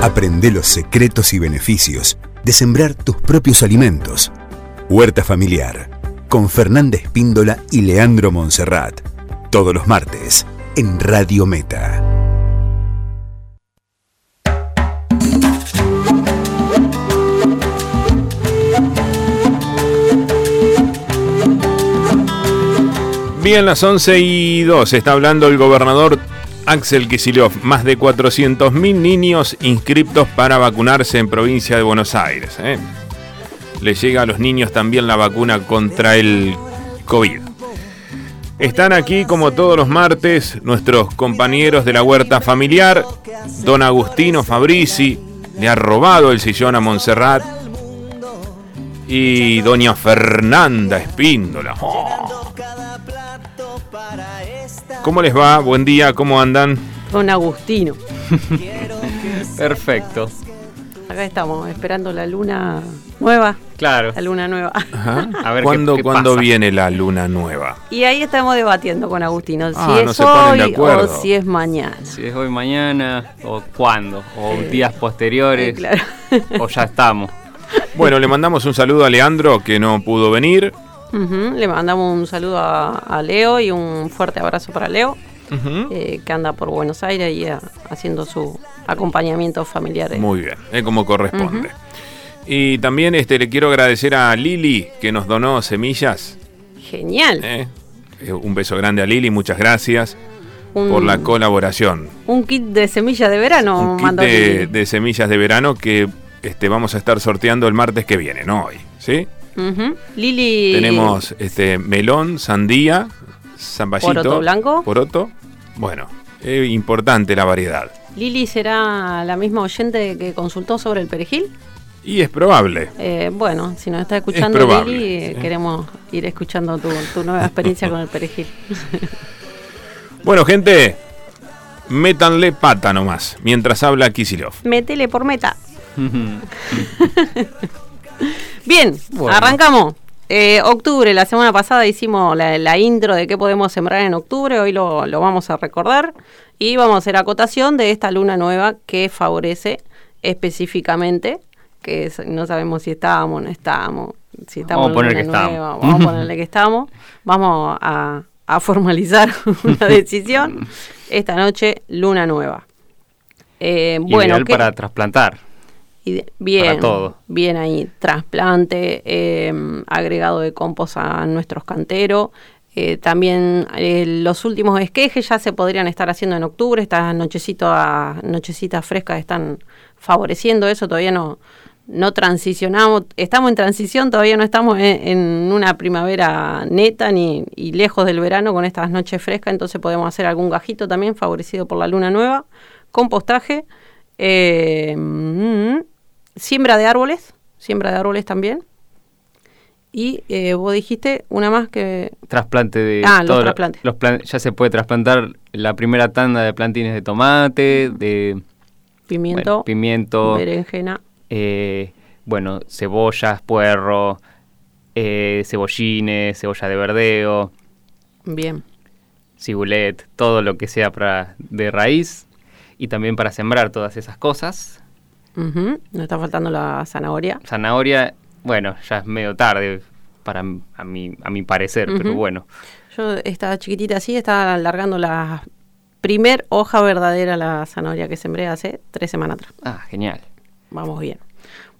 Aprende los secretos y beneficios de sembrar tus propios alimentos. Huerta Familiar, con Fernanda Espíndola y Leandro Monserrat. Todos los martes, en Radio Meta. Bien, las 11 y 2 está hablando el gobernador Axel Kicillof. Más de 400.000 niños inscriptos para vacunarse en provincia de Buenos Aires. ¿eh? Le llega a los niños también la vacuna contra el COVID. Están aquí como todos los martes nuestros compañeros de la huerta familiar. Don Agustino Fabrici le ha robado el sillón a Montserrat. Y doña Fernanda Espíndola. Oh. ¿Cómo les va? Buen día, ¿cómo andan? Don Agustino. Perfecto. Acá estamos, esperando la luna nueva. Claro. La luna nueva. A ver ¿Cuándo, ¿cuándo viene la luna nueva? Y ahí estamos debatiendo con Agustino. Si Ah, es no ponen de hoy o si es mañana. Si es hoy, mañana, o cuándo, o días posteriores, Eh, claro. o ya estamos. Bueno, le mandamos un saludo a Leandro que no pudo venir. Le mandamos un saludo a, a Leo y un fuerte abrazo para Leo, eh, que anda por Buenos Aires y eh, haciendo su acompañamiento familiar. eh. Muy bien, como corresponde. Y también este, le quiero agradecer a Lili que nos donó semillas. Genial. Un beso grande a Lili, muchas gracias un, por la colaboración. un kit de semillas de verano Un kit de, de semillas de verano que este, vamos a estar sorteando el martes que viene, no hoy. ¿sí? Ujú. Lili. Tenemos este, melón, sandía, zamballito. Poroto blanco. Poroto. Bueno, es importante la variedad. Lili será la misma oyente que consultó sobre el perejil. Y es probable. Eh, bueno, si nos está escuchando probable, Lili, eh, sí. queremos ir escuchando tu, tu nueva experiencia con el perejil. Bueno, gente, métanle pata nomás, mientras habla Kisilov. Métele por meta. Bien, Bueno. arrancamos. Eh, octubre, la semana pasada hicimos la, la intro de qué podemos sembrar en octubre, hoy lo, lo vamos a recordar y vamos a hacer acotación de esta luna nueva que favorece específicamente, que es- no sabemos si estábamos o no estábamos, si estamos Vamos a poner en que luna nueva, vamos a ponerle que estamos, vamos a, a formalizar una decisión, esta noche luna nueva. Eh, bueno, Ideal ¿qué- para trasplantar. Bien, Para todo. bien ahí, trasplante, eh, agregado de compost a nuestros canteros. eh, también eh, los últimos esquejes ya se podrían estar haciendo en octubre, estas nochecitas, frescas están favoreciendo eso, todavía no, no transicionamos, estamos en transición, todavía no estamos en, en una primavera neta ni y lejos del verano con estas noches frescas, entonces podemos hacer algún gajito también favorecido por la luna nueva, compostaje, eh, mm, siembra de árboles, siembra de árboles también. Y eh, vos dijiste una más que... Trasplante de. Ah, los trasplantes. los plan- ya se puede trasplantar la primera tanda de plantines de tomate, de Pimiento, bueno, pimiento, berenjena. eh, bueno, cebollas, puerro, eh, cebollines, cebolla de verdeo, Bien. cibulet, todo lo que sea para, de raíz y también para sembrar todas esas cosas. Ujú, Nos está faltando la zanahoria. Zanahoria, bueno, ya es medio tarde para a mi, a mi parecer, pero bueno. Yo, esta chiquitita así, está alargando la primer hoja verdadera la zanahoria que sembré hace tres semanas atrás. Ah, genial. Vamos bien.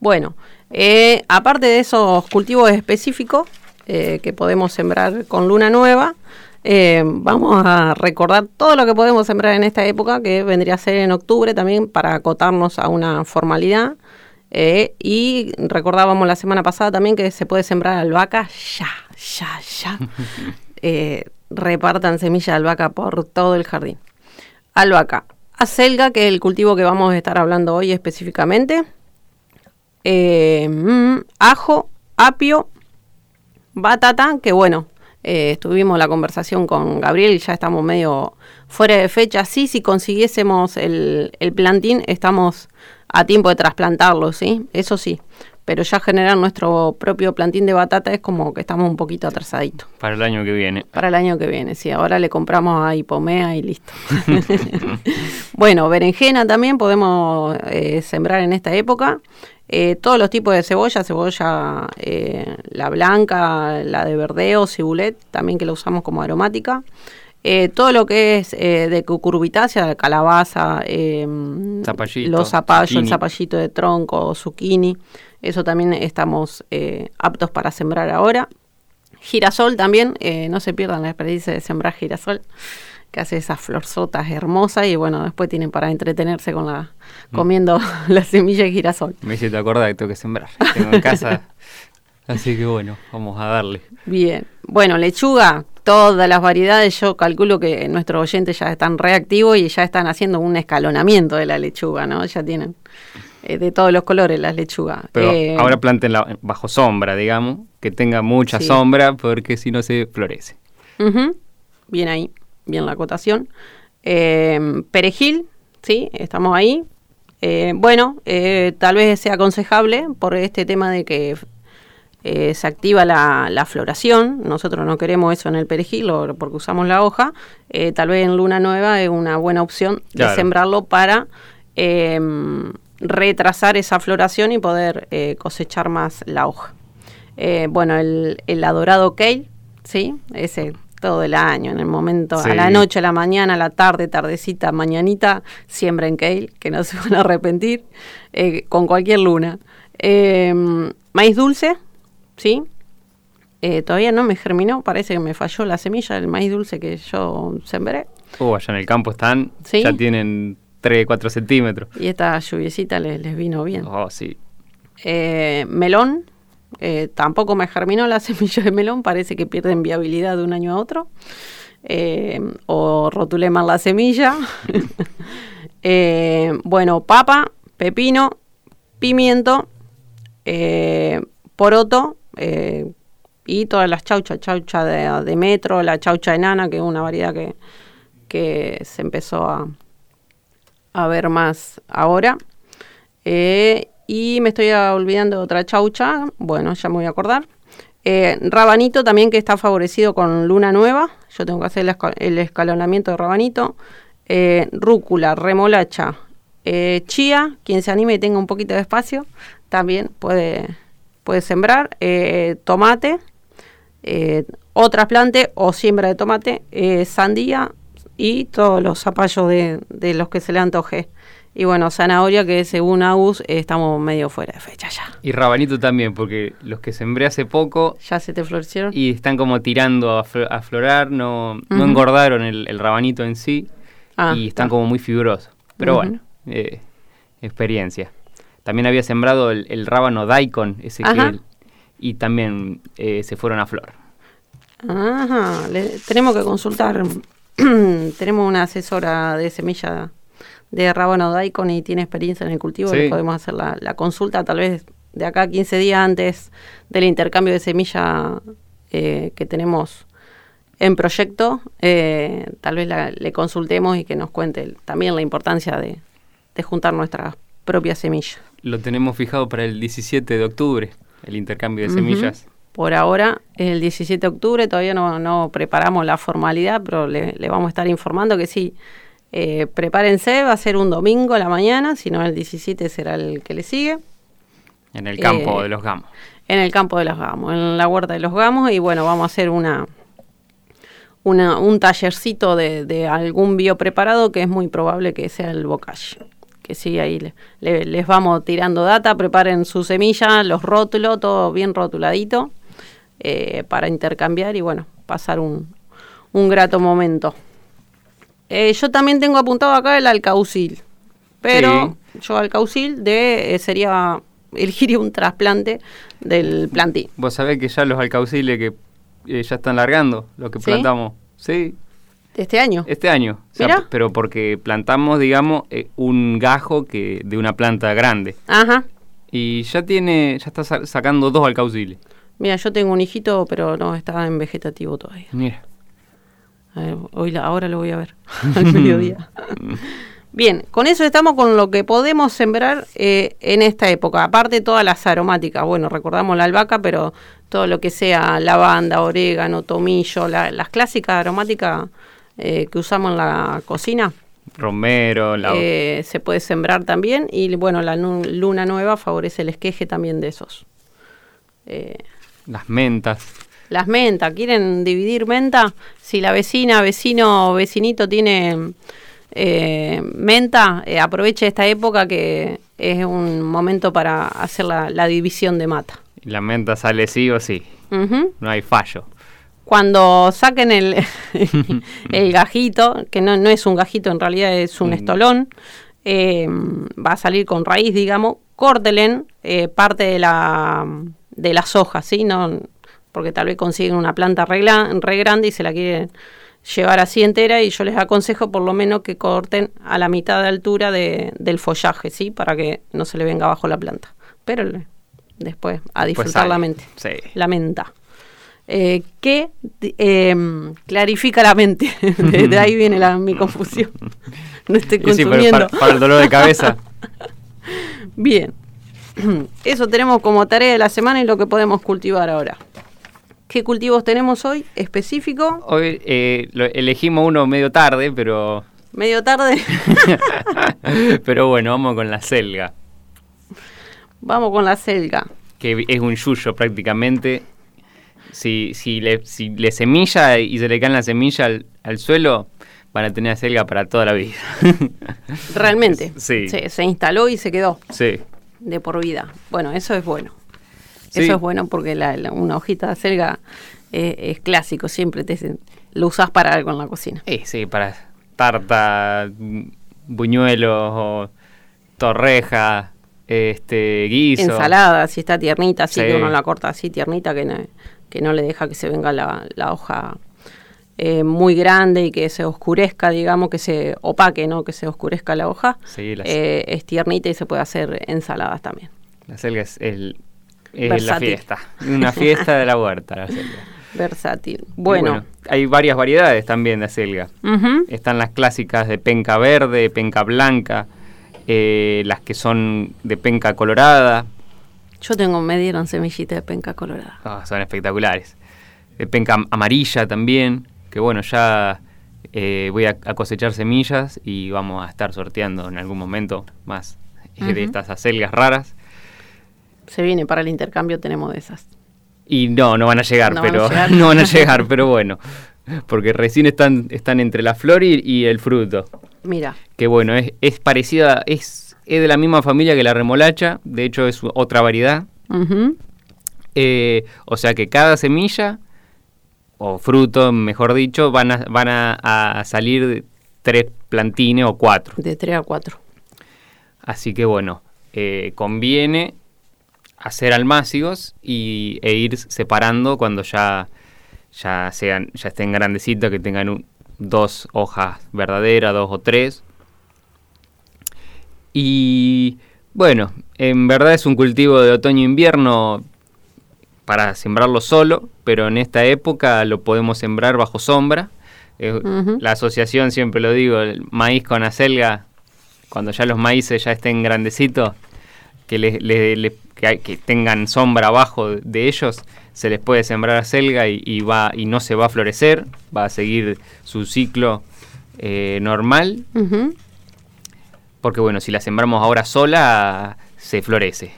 Bueno, eh, aparte de esos cultivos específicos eh, que podemos sembrar con luna nueva, eh, vamos a recordar todo lo que podemos sembrar en esta época, que vendría a ser en octubre también, para acotarnos a una formalidad. Eh, y recordábamos la semana pasada también que se puede sembrar albahaca ya, ya, ya. Eh, repartan semillas de albahaca por todo el jardín. Albahaca. Acelga, que es el cultivo que vamos a estar hablando hoy específicamente. Eh, mm, ajo, apio, batata, que bueno, eh, estuvimos la conversación con Gabriel y ya estamos medio fuera de fecha. Sí, si consiguiésemos el, el plantín, estamos a tiempo de trasplantarlo, ¿sí? Eso sí. Pero ya generar nuestro propio plantín de batata es como que estamos un poquito atrasaditos. Para el año que viene. Para el año que viene, sí. Ahora le compramos a Hipomea y listo. bueno, berenjena también podemos eh, sembrar en esta época. Eh, todos los tipos de cebolla, cebolla eh, la blanca, la de verdeo, cibulet, también que la usamos como aromática. Todo lo que es de cucurbitácea, calabaza, los zapallos, el zapallito de tronco, zucchini. Eso también estamos eh, aptos para sembrar ahora. Girasol también, eh, no se pierdan la experiencia de sembrar girasol, que hace esas florzotas hermosas y bueno, después tienen para entretenerse con la mm. comiendo la semilla de girasol. Me hiciste acordar que tengo que sembrar. Tengo en casa, así que bueno, vamos a darle. Bien, bueno, lechuga, todas las variedades, yo calculo que nuestros oyentes ya están reactivos y ya están haciendo un escalonamiento de la lechuga, ¿no? Ya tienen eh, de todos los colores las lechugas. Pero eh, ahora plantenla bajo sombra, digamos, que tenga mucha sombra porque si no se florece. Bien ahí, bien la acotación. Eh, perejil, sí, estamos ahí. bueno, tal vez sea aconsejable por este tema de que se activa la, floración. Nosotros no queremos eso en el perejil porque usamos la hoja. tal vez en luna nueva es una buena opción de sembrarlo para retrasar esa floración y poder eh, cosechar más la hoja. Eh, bueno, el, el, adorado kale, ¿sí? Ese todo el año, en el momento, a la noche, a la mañana, a la tarde, tardecita, mañanita, siembren kale, que no se van a arrepentir, eh, con cualquier luna. maíz dulce, ¿sí? todavía no me germinó, parece que me falló la semilla del maíz dulce que yo sembré. Uh, allá en el campo están, ya tienen 3, 4 centímetros. Y esta lluviecita les, les vino bien. Oh, sí. Eh, melón, eh, tampoco me germinó la semilla de melón, parece que pierden viabilidad de un año a otro. Eh, o rotulé mal la semilla. bueno, papa, pepino, pimiento, poroto y todas las chauchas, chaucha de, metro, la chaucha enana, que es una variedad que, que se empezó a, a ver más ahora. Eh, y me estoy olvidando de otra chaucha, bueno, ya me voy a acordar. Eh, rabanito también que está favorecido con luna nueva, yo tengo que hacer el, escalonamiento de rabanito. Eh, rúcula, remolacha, chía, quien se anime y tenga un poquito de espacio, también puede, puede sembrar. tomate, otras plantas o siembra de tomate, sandía, y todos los zapallos de, de los que se le antoje. Y bueno, zanahoria que según Agus estamos medio fuera de fecha ya. Y rabanito también, porque los que sembré hace poco... Ya se te florecieron. Y están como tirando a, florar, no, no engordaron el, rabanito en sí ah, y están como muy fibrosos. Pero bueno, eh, experiencia. También había sembrado el, rábano daikon, ese que... Y también eh, se fueron a flor. Ajá, tenemos que consultar tenemos una asesora de semilla de rábano daikon y tiene experiencia en el cultivo, podemos hacer la, consulta tal vez de acá 15 días antes del intercambio de semilla eh, que tenemos en proyecto, eh, tal vez le consultemos y que nos cuente también la importancia de, juntar nuestras propias semillas. Lo tenemos fijado para el 17 de octubre, el intercambio de semillas por ahora el 17 de octubre, todavía no, preparamos la formalidad, pero le, vamos a estar informando que sí, eh, prepárense, va a ser un domingo a la mañana, si no el 17 será el que le sigue. En el campo eh, de los gamos. En el campo de los gamos, en la huerta de los gamos, y bueno, vamos a hacer una, una un tallercito de, de algún biopreparado que es muy probable que sea el bocage que sí, ahí les vamos tirando data, preparen su semilla, los rótulos, todo bien rotuladito. Eh, para intercambiar y bueno, pasar un, un grato momento. Eh, yo también tengo apuntado acá el alcaucil, pero yo alcaucil de eh, sería elegiría un trasplante del plantín. Vos sabés que ya los alcauciles que ya están largando, lo que plantamos, sí. ¿Este año? Este año, pero porque plantamos, digamos, un gajo que de una planta grande. Ajá. Y ya tiene, ya está sacando dos alcauciles. Mira, yo tengo un hijito, pero no está en vegetativo todavía. Mira. hoy ahora lo voy a ver, al mediodía. Bien, con eso estamos con lo que podemos sembrar eh, en esta época. Aparte todas las aromáticas, bueno, recordamos la albahaca, pero todo lo que sea lavanda, orégano, tomillo, las clásicas aromáticas eh, que usamos en la cocina. Romero, la... Eh, se puede sembrar también y bueno, la luna nueva favorece el esqueje también de esos. las mentas. Las mentas, ¿quieren dividir menta? Si la vecina, vecino, vecinito tiene eh, menta, eh, aproveche esta época que es un momento para hacer la, división de mata. La menta sale sí o sí, no hay fallo. Cuando saquen el, el gajito, que no, no, es un gajito, en realidad es un mm. estolón, eh, va a salir con raíz, digamos, córtelen eh, parte de, la, de las hojas, ¿sí? No, porque tal vez consiguen una planta re, re grande y se la quieren llevar así entera y yo les aconsejo por lo menos que corten a la mitad de altura del follaje, ¿sí? Para que no se le venga abajo la planta. Pero después a disfrutar la mente. La menta. Eh, que em, clarifica la mente. de, ahí viene la, mi confusión. No estoy consumiendo. para, el dolor de cabeza. Bien. Eso tenemos como tarea de la semana y lo que podemos cultivar ahora. ¿Qué cultivos tenemos hoy específico? Hoy eh, elegimos uno medio tarde, pero... ¿Medio tarde? pero bueno, vamos con la selga. Vamos con la selga. Que es un yuyo prácticamente. Si, si, le, si le semilla y se le cae la semilla al, suelo, van a tener selga para toda la vida. Realmente. Sí. se instaló y se quedó. Sí. De por vida. Bueno, eso es bueno. Eso es bueno porque la, una hojita de acelga eh, es clásico, siempre te, lo usas para algo en la cocina. Sí, sí, para tarta, buñuelos o torreja, este, guiso. Ensalada, si está tiernita, así que uno la corta así tiernita, que no, que no le deja que se venga la, hoja eh, muy grande y que se oscurezca, digamos, que se opaque, ¿no? Que se oscurezca la hoja. Sí, eh, es tiernita y se puede hacer ensaladas también. La selga es el es la fiesta, una fiesta de la huerta, la selga. Versátil. Bueno. hay varias variedades también de acelga. Están las clásicas de penca verde, penca blanca, eh, las que son de penca colorada. Yo tengo, me dieron semillitas de penca colorada. Ah, son espectaculares. De penca amarilla también, que bueno, ya eh, voy a, cosechar semillas y vamos a estar sorteando en algún momento más eh, de estas acelgas raras se viene para el intercambio, tenemos de esas. Y no, no van a llegar, pero no van a llegar, pero bueno, porque recién están, están entre la flor y, el fruto. Mira. Que bueno, es, es parecida, es, es, de la misma familia que la remolacha, de hecho es otra variedad. Eh, o sea que cada semilla, o fruto, mejor dicho, van a, van a, salir tres plantines o cuatro. De tres a cuatro. Así que bueno, eh, conviene hacer almácigos y, e ir separando cuando ya, ya, sean, ya estén grandecitos, que tengan dos hojas verdaderas, dos o tres. Y bueno, en verdad es un cultivo de otoño-invierno para sembrarlo solo, pero en esta época lo podemos sembrar bajo sombra. La asociación, siempre lo digo, el maíz con acelga, cuando ya los maíces ya estén grandecitos, que le, le, que, tengan sombra abajo de ellos, se les puede sembrar selga y, va, y no se va a florecer, va a seguir su ciclo eh, normal. Porque bueno, si la sembramos ahora sola, se florece.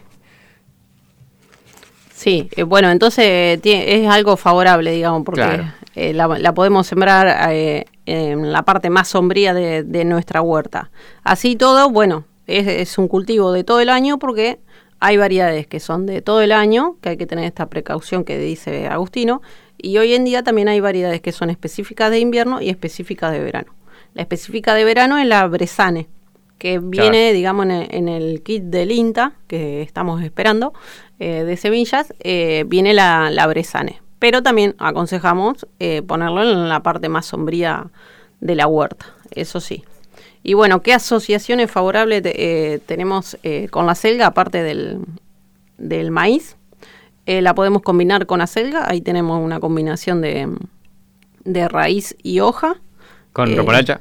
Sí, eh, bueno, entonces es algo favorable, digamos, porque eh, la, podemos sembrar en la parte más sombría de, nuestra huerta. Así todo, bueno, es, es, un cultivo de todo el año porque hay variedades que son de todo el año, que hay que tener esta precaución que dice Agustino, y hoy en día también hay variedades que son específicas de invierno y específicas de verano. La específica de verano es la Bresane, que viene, digamos, en el, kit del INTA, que estamos esperando, eh, de semillas, eh, viene la, la, Bresane. Pero también aconsejamos eh, ponerlo en la parte más sombría de la huerta, eso sí. Y bueno, ¿qué asociaciones favorables eh, tenemos eh, con la selga, aparte del, del maíz? La podemos combinar con la selga, ahí tenemos una combinación de, de raíz y hoja. ¿Con remolacha?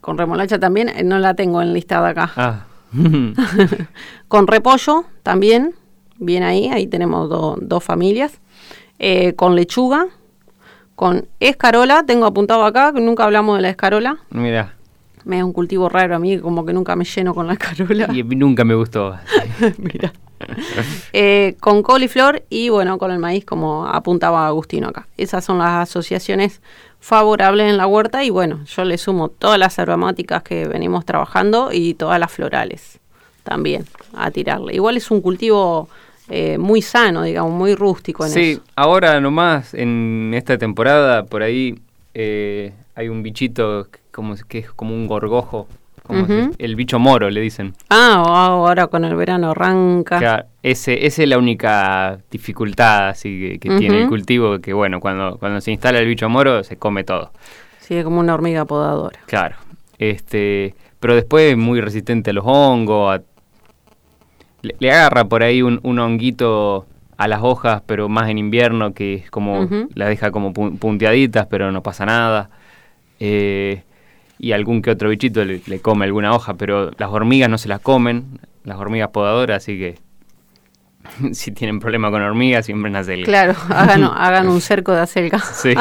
Con remolacha también, eh, no la tengo enlistada acá. Ah. con repollo también, bien ahí, ahí tenemos dos familias. Eh, con lechuga, con escarola, tengo apuntado acá, que nunca hablamos de la escarola. Mira. Me es un cultivo raro a mí, como que nunca me lleno con la escarola. Y nunca me gustó. Mira. Eh, con coliflor y bueno, con el maíz, como apuntaba Agustino acá. Esas son las asociaciones favorables en la huerta y bueno, yo le sumo todas las aromáticas que venimos trabajando y todas las florales también a tirarle. Igual es un cultivo eh, muy sano, digamos, muy rústico en sí, ahora nomás en esta temporada por ahí eh, hay un bichito como, que es como un gorgojo, como el bicho moro le dicen. Ah, ahora con el verano arranca. Claro, ese, esa es la única dificultad así que, tiene el cultivo, que bueno, cuando, cuando se instala el bicho moro se come todo. Sí, es como una hormiga podadora. Claro, este, pero después es muy resistente a los hongos, a le, agarra por ahí un, honguito a las hojas, pero más en invierno, que es como, la deja como punteaditas, pero no pasa nada. Eh, y algún que otro bichito le, come alguna hoja, pero las hormigas no se las comen, las hormigas podadoras, así que si tienen problema con hormigas, siempre en acelga. Claro, hagan, hagan un cerco de acelga. Sí.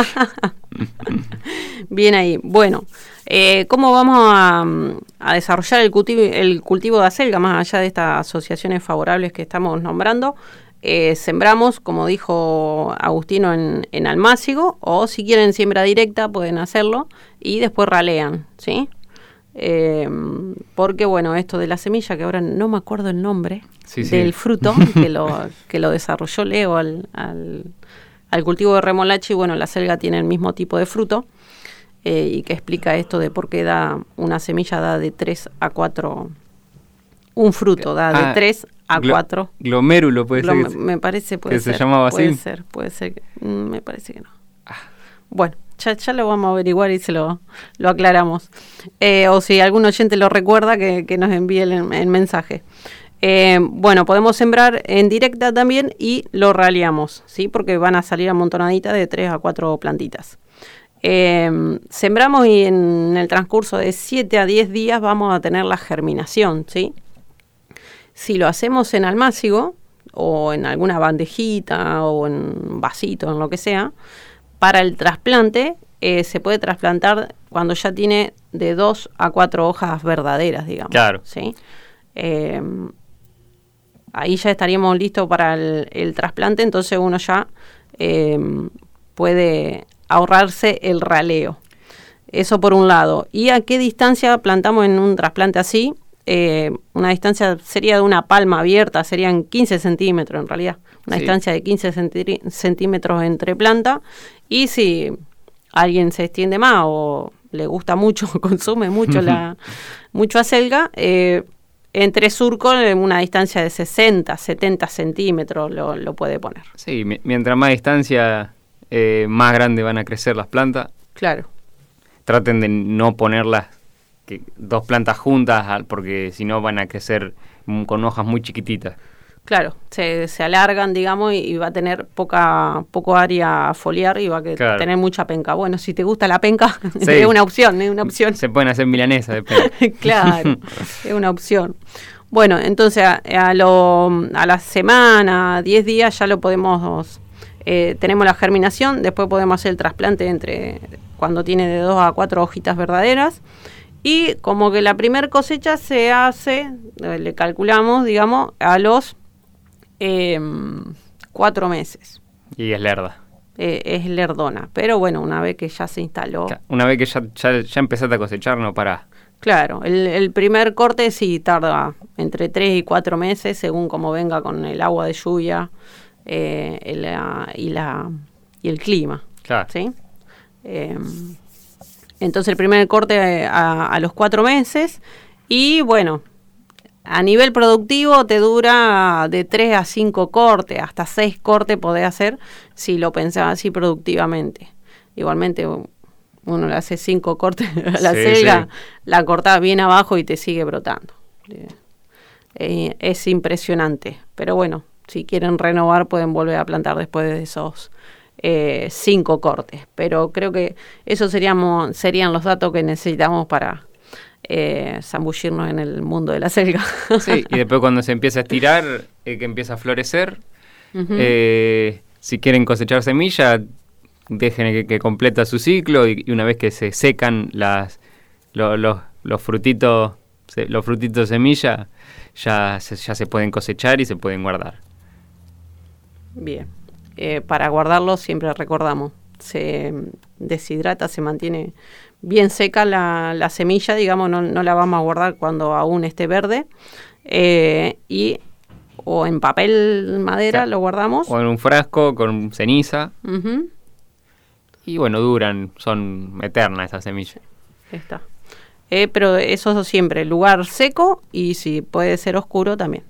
Bien ahí. Bueno, eh, ¿Cómo vamos a, desarrollar el cultivo, el cultivo de acelga más allá de estas asociaciones favorables que estamos nombrando? Eh, sembramos, como dijo Agustino, en, en almácigo o si quieren siembra directa pueden hacerlo y después ralean, ¿sí? Eh, porque bueno, esto de la semilla, que ahora no me acuerdo el nombre del fruto que lo, que lo desarrolló Leo al, al, al cultivo de remolacha y bueno, la selga tiene el mismo tipo de fruto. Eh, y que explica esto de por qué da una semilla da de 3 a 4, un fruto da de 3 ah, a 4. Glomérulo puede ser. me parece, puede que ser. se llamaba puede así. ser, puede ser. Mm, me parece que no. Ah. Bueno, ya, lo vamos a averiguar y se lo, lo aclaramos. Eh, o si algún oyente lo recuerda, que, que nos envíe el, el mensaje. Eh, bueno, podemos sembrar en directa también y lo raleamos, ¿sí? Porque van a salir amontonaditas de 3 a 4 plantitas. Eh, sembramos y en el transcurso de 7 a 10 días vamos a tener la germinación, ¿sí? Si lo hacemos en almácigo o en alguna bandejita o en vasito, en lo que sea, para el trasplante eh, se puede trasplantar cuando ya tiene de 2 a 4 hojas verdaderas, digamos. Claro. ¿sí? Eh, ahí ya estaríamos listos para el, el trasplante, entonces uno ya eh, puede ahorrarse el raleo. Eso por un lado. ¿Y a qué distancia plantamos en un trasplante así? Eh, una distancia sería de una palma abierta, serían 15 centímetros en realidad. Una distancia de 15 centímetros entre planta. Y si alguien se extiende más o le gusta mucho, consume mucho la mucho acelga, eh, entre surcos en una distancia de 60, 70 centímetros lo, lo puede poner. Sí, mientras más distancia eh, más grande van a crecer las plantas. Claro. Traten de no ponerlas que, dos plantas juntas porque si no van a crecer con hojas muy chiquititas. Claro, se, se alargan, digamos, y, va a tener poca poco área foliar y va a tener mucha penca. Bueno, si te gusta la penca, es una opción, es una opción. Se pueden hacer milanesas de penca. claro, es una opción. Bueno, entonces a, a, lo, a la semana, 10 días ya lo podemos eh, tenemos la germinación, después podemos hacer el trasplante entre cuando tiene de dos a cuatro hojitas verdaderas. Y como que la primera cosecha se hace, eh, le calculamos, digamos, a los em, cuatro meses. Y es lerda. Eh, es lerdona. Pero bueno, una vez que ya se instaló. Una vez que ya, ya, empezaste a cosechar, no para. Claro, el, el, primer corte sí tarda entre tres y cuatro meses, según como venga con el agua de lluvia eh, y, la, y el clima. Claro. ¿sí? Em, entonces el primer corte a, los cuatro meses y bueno, a nivel productivo te dura de tres a cinco cortes, hasta seis cortes podés hacer si lo pensás así productivamente. Igualmente uno le hace cinco cortes a la selga, la cortás bien abajo y te sigue brotando. Eh, es impresionante, pero bueno, si quieren renovar pueden volver a plantar después de esos eh, cinco cortes. Pero creo que esos seríamos, serían los datos que necesitamos para, eh, zambullirnos en el mundo de la selga. Sí, y después cuando se empieza a estirar, eh, que empieza a florecer, eh, si quieren cosechar semilla, dejen que, completa su ciclo y, una vez que se secan las, los frutitos los frutitos de semilla ya se, ya se pueden cosechar y se pueden guardar. Bien, para guardarlos siempre recordamos, se deshidrata, se mantiene bien seca la, semilla, digamos, no, la vamos a guardar cuando aún esté verde. Eh, y o en papel madera lo guardamos. O en un frasco con ceniza. Y bueno, duran, son eternas esas semillas. Está. Eh, pero eso siempre, lugar seco y si puede ser oscuro también.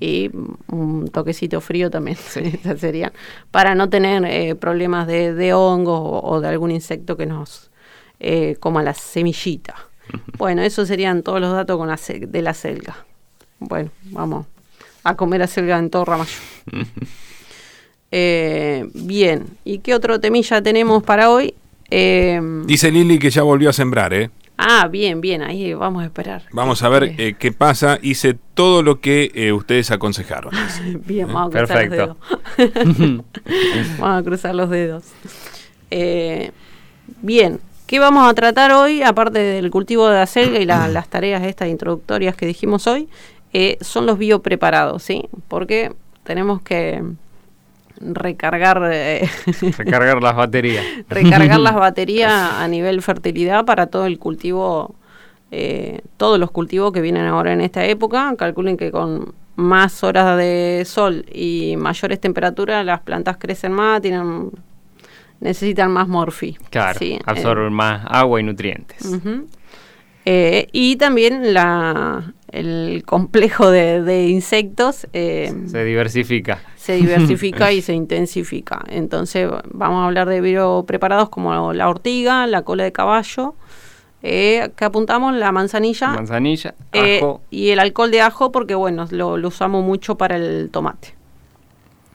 Y un toquecito frío también sería para no tener eh, problemas de, de hongos o, de algún insecto que nos eh, como a la semillita. Bueno, esos serían todos los datos con la de la selga. Bueno, vamos a comer a selga en todo Ramallo. Eh, bien, ¿y qué otro temilla tenemos para hoy? Eh, Dice Lili que ya volvió a sembrar, ¿eh? Ah, bien, bien, ahí vamos a esperar. Vamos a ver qué pasa. Hice todo lo que ustedes aconsejaron. bien, vamos a cruzar los dedos. vamos a cruzar los dedos. bien, ¿Qué vamos a tratar hoy, aparte del cultivo de acelga y las tareas estas introductorias que dijimos hoy? Eh, son los biopreparados, ¿sí? Porque tenemos que recargar... Eh, recargar las baterías. recargar las baterías a nivel fertilidad para todo el cultivo, eh, todos los cultivos que vienen ahora en esta época. Calculen que con más horas de sol y mayores temperaturas las plantas crecen más, tienen necesitan más morfi. Claro, absorben más agua y nutrientes. Eh, y también la, el complejo de, insectos eh, se diversifica. Se diversifica y se intensifica. Entonces vamos a hablar de biopreparados como la ortiga, la cola de caballo, eh, que apuntamos la manzanilla, manzanilla ajo. y el alcohol de ajo porque bueno, lo, lo usamos mucho para el tomate.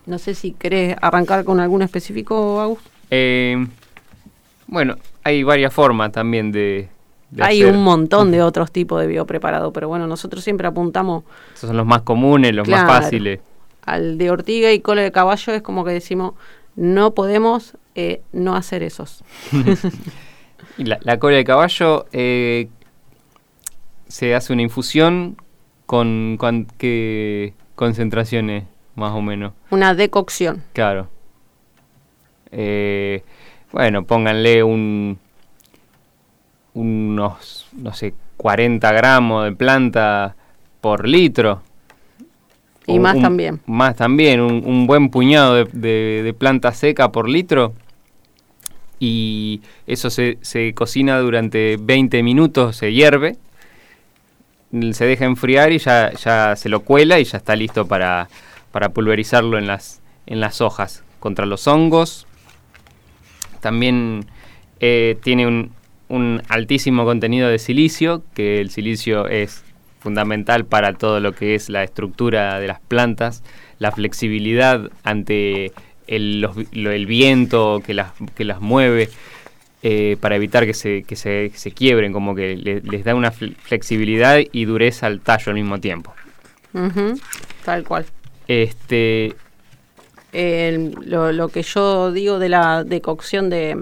No sé si querés arrancar con algún específico, Augusto. Eh, bueno, hay varias formas también de... hay un montón de otros tipos de biopreparado, pero bueno, nosotros siempre apuntamos... Esos son los más comunes, los más fáciles. Al de ortiga y cola de caballo es como que decimos, no podemos eh, no hacer esos. y la, cola de caballo eh, se hace una infusión con, con qué concentraciones más o menos. Una decocción. Claro. Eh, bueno, pónganle un, unos, no sé, 40 gramos de planta por litro. Y más también. Más también, un, buen puñado de, planta seca por litro. Y eso se, se, cocina durante 20 minutos, se hierve, se deja enfriar y ya, ya se lo cuela y ya está listo para, para pulverizarlo en las, en las hojas contra los hongos, también eh, tiene un, altísimo contenido de silicio, que el silicio es fundamental para todo lo que es la estructura de las plantas, la flexibilidad ante el, viento que las, que las mueve, eh, para evitar que se, que se, quiebren, como que les da una flexibilidad y dureza al tallo al mismo tiempo. Tal cual. Este, lo, que yo digo de la decocción de,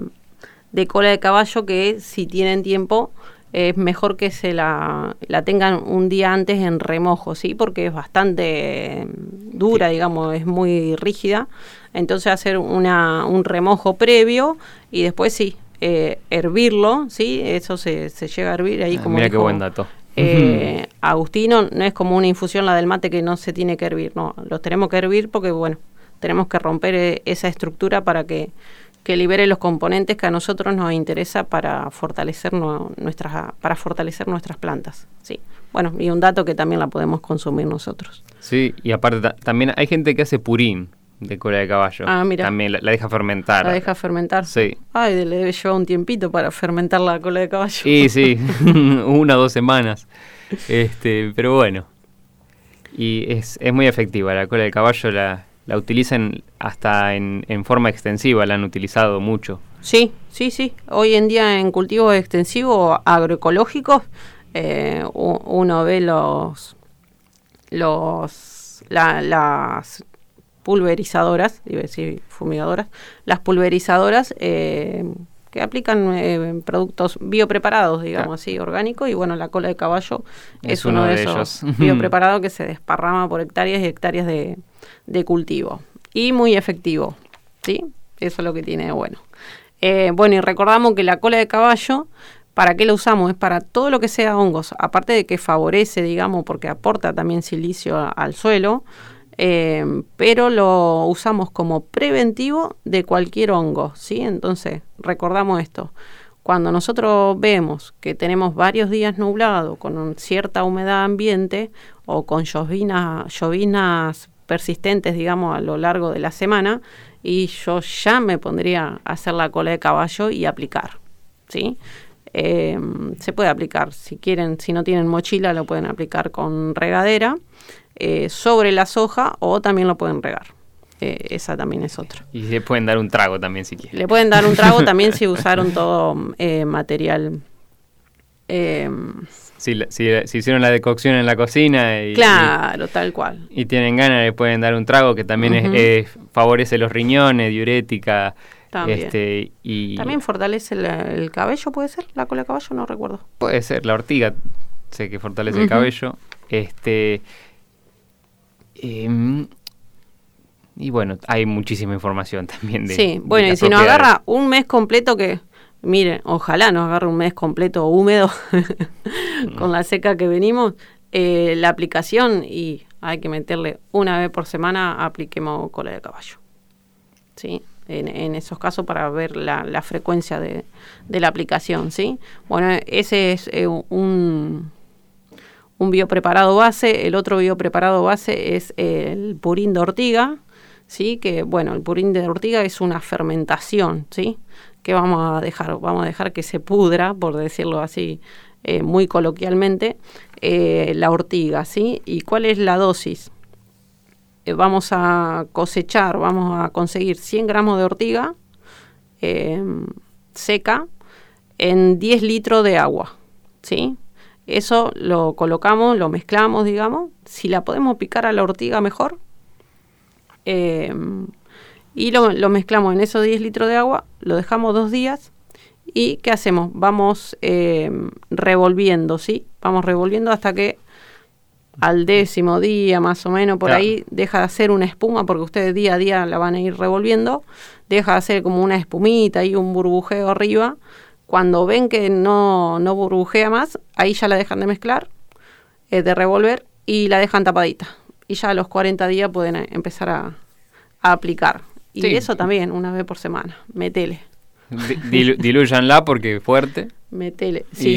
de cola de caballo, que si tienen tiempo, es mejor que se la, la, tengan un día antes en remojo, ¿sí? Porque es bastante dura, digamos, es muy rígida. Entonces hacer una, un remojo previo y después sí, eh, hervirlo, ¿sí? Eso se, se llega a hervir ahí ah, como... Mira qué buen dato. Eh, Agustino, no es como una infusión la del mate que no se tiene que hervir, no, los tenemos que hervir porque, bueno, tenemos que romper eh, esa estructura para que, libere los componentes que a nosotros nos interesa para fortalecer nuestras para fortalecer nuestras plantas sí bueno y un dato que también la podemos consumir nosotros sí y aparte también hay gente que hace purín de cola de caballo. Ah, mira. También la, deja fermentar. La deja fermentar. Sí. Ay, le debe llevar un tiempito para fermentar la cola de caballo. Sí, sí, una o dos semanas. Este, pero bueno. Y es, es muy efectiva. La cola de caballo la, la utilizan hasta en, forma extensiva, la han utilizado mucho. Sí, sí, sí. Hoy en día en cultivos extensivos agroecológicos eh, uno ve los los las pulverizadoras, iba a decir fumigadoras, las pulverizadoras eh, que aplican eh, productos biopreparados, digamos así, orgánicos, y bueno, la cola de caballo es, uno, de, esos biopreparados que se desparrama por hectáreas y hectáreas de, de, cultivo. Y muy efectivo, ¿sí? Eso es lo que tiene de bueno. Eh, bueno, y recordamos que la cola de caballo ¿Para qué la usamos? Es para todo lo que sea hongos, aparte de que favorece, digamos, porque aporta también silicio al suelo, eh, pero lo usamos como preventivo de cualquier hongo, ¿sí? Entonces, recordamos esto. Cuando nosotros vemos que tenemos varios días nublados con cierta humedad ambiente o con llovinas, persistentes, digamos, a lo largo de la semana, y yo ya me pondría a hacer la cola de caballo y aplicar, ¿sí? Eh, se puede aplicar, si quieren, si no tienen mochila, lo pueden aplicar con regadera eh, sobre la soja o también lo pueden regar. Eh, esa también es otra. Y le pueden dar un trago también si quieren. Le pueden dar un trago también si usaron todo material. Si, si, hicieron la decocción en la cocina. Y, claro, tal cual. Y tienen ganas, le pueden dar un trago que también es, favorece los riñones, diurética. También. Este, y también fortalece el, cabello, ¿puede ser? ¿La cola de caballo? No recuerdo. Puede ser, la ortiga sé que fortalece el cabello. Este, Em, y bueno, hay muchísima información también de. Sí, bueno, y si nos agarra un mes completo que. Miren, ojalá nos agarre un mes completo húmedo con la seca que venimos. Eh, la aplicación y hay que meterle una vez por semana, apliquemos cola de caballo. ¿Sí? En, esos casos para ver la, frecuencia de, la aplicación, ¿sí? Bueno, ese es eh, un, un biopreparado base, el otro biopreparado base es el purín de ortiga, ¿sí? que bueno, el purín de ortiga es una fermentación, ¿sí? Que vamos a dejar, vamos a dejar que se pudra, por decirlo así eh, muy coloquialmente, eh, la ortiga, ¿sí? ¿Y cuál es la dosis? Eh, vamos a cosechar, vamos a conseguir 100 gramos de ortiga seca en 10 litros de agua, ¿sí? Eso lo colocamos, lo mezclamos, digamos. Si la podemos picar a la ortiga, mejor. Y lo, mezclamos en esos 10 litros de agua, lo dejamos dos días. ¿Y qué hacemos? Vamos em, revolviendo, ¿sí? Vamos revolviendo hasta que al décimo día, más o menos, por ahí, deja de hacer una espuma, porque ustedes día a día la van a ir revolviendo. Deja de hacer como una espumita y un burbujeo arriba cuando ven que no, no burbujea más, ahí ya la dejan de mezclar, eh, de revolver y la dejan tapadita. Y ya a los 40 días pueden eh, empezar a, aplicar. Y eso también, una vez por semana. Metele. dilúyanla porque es fuerte. Metele, sí.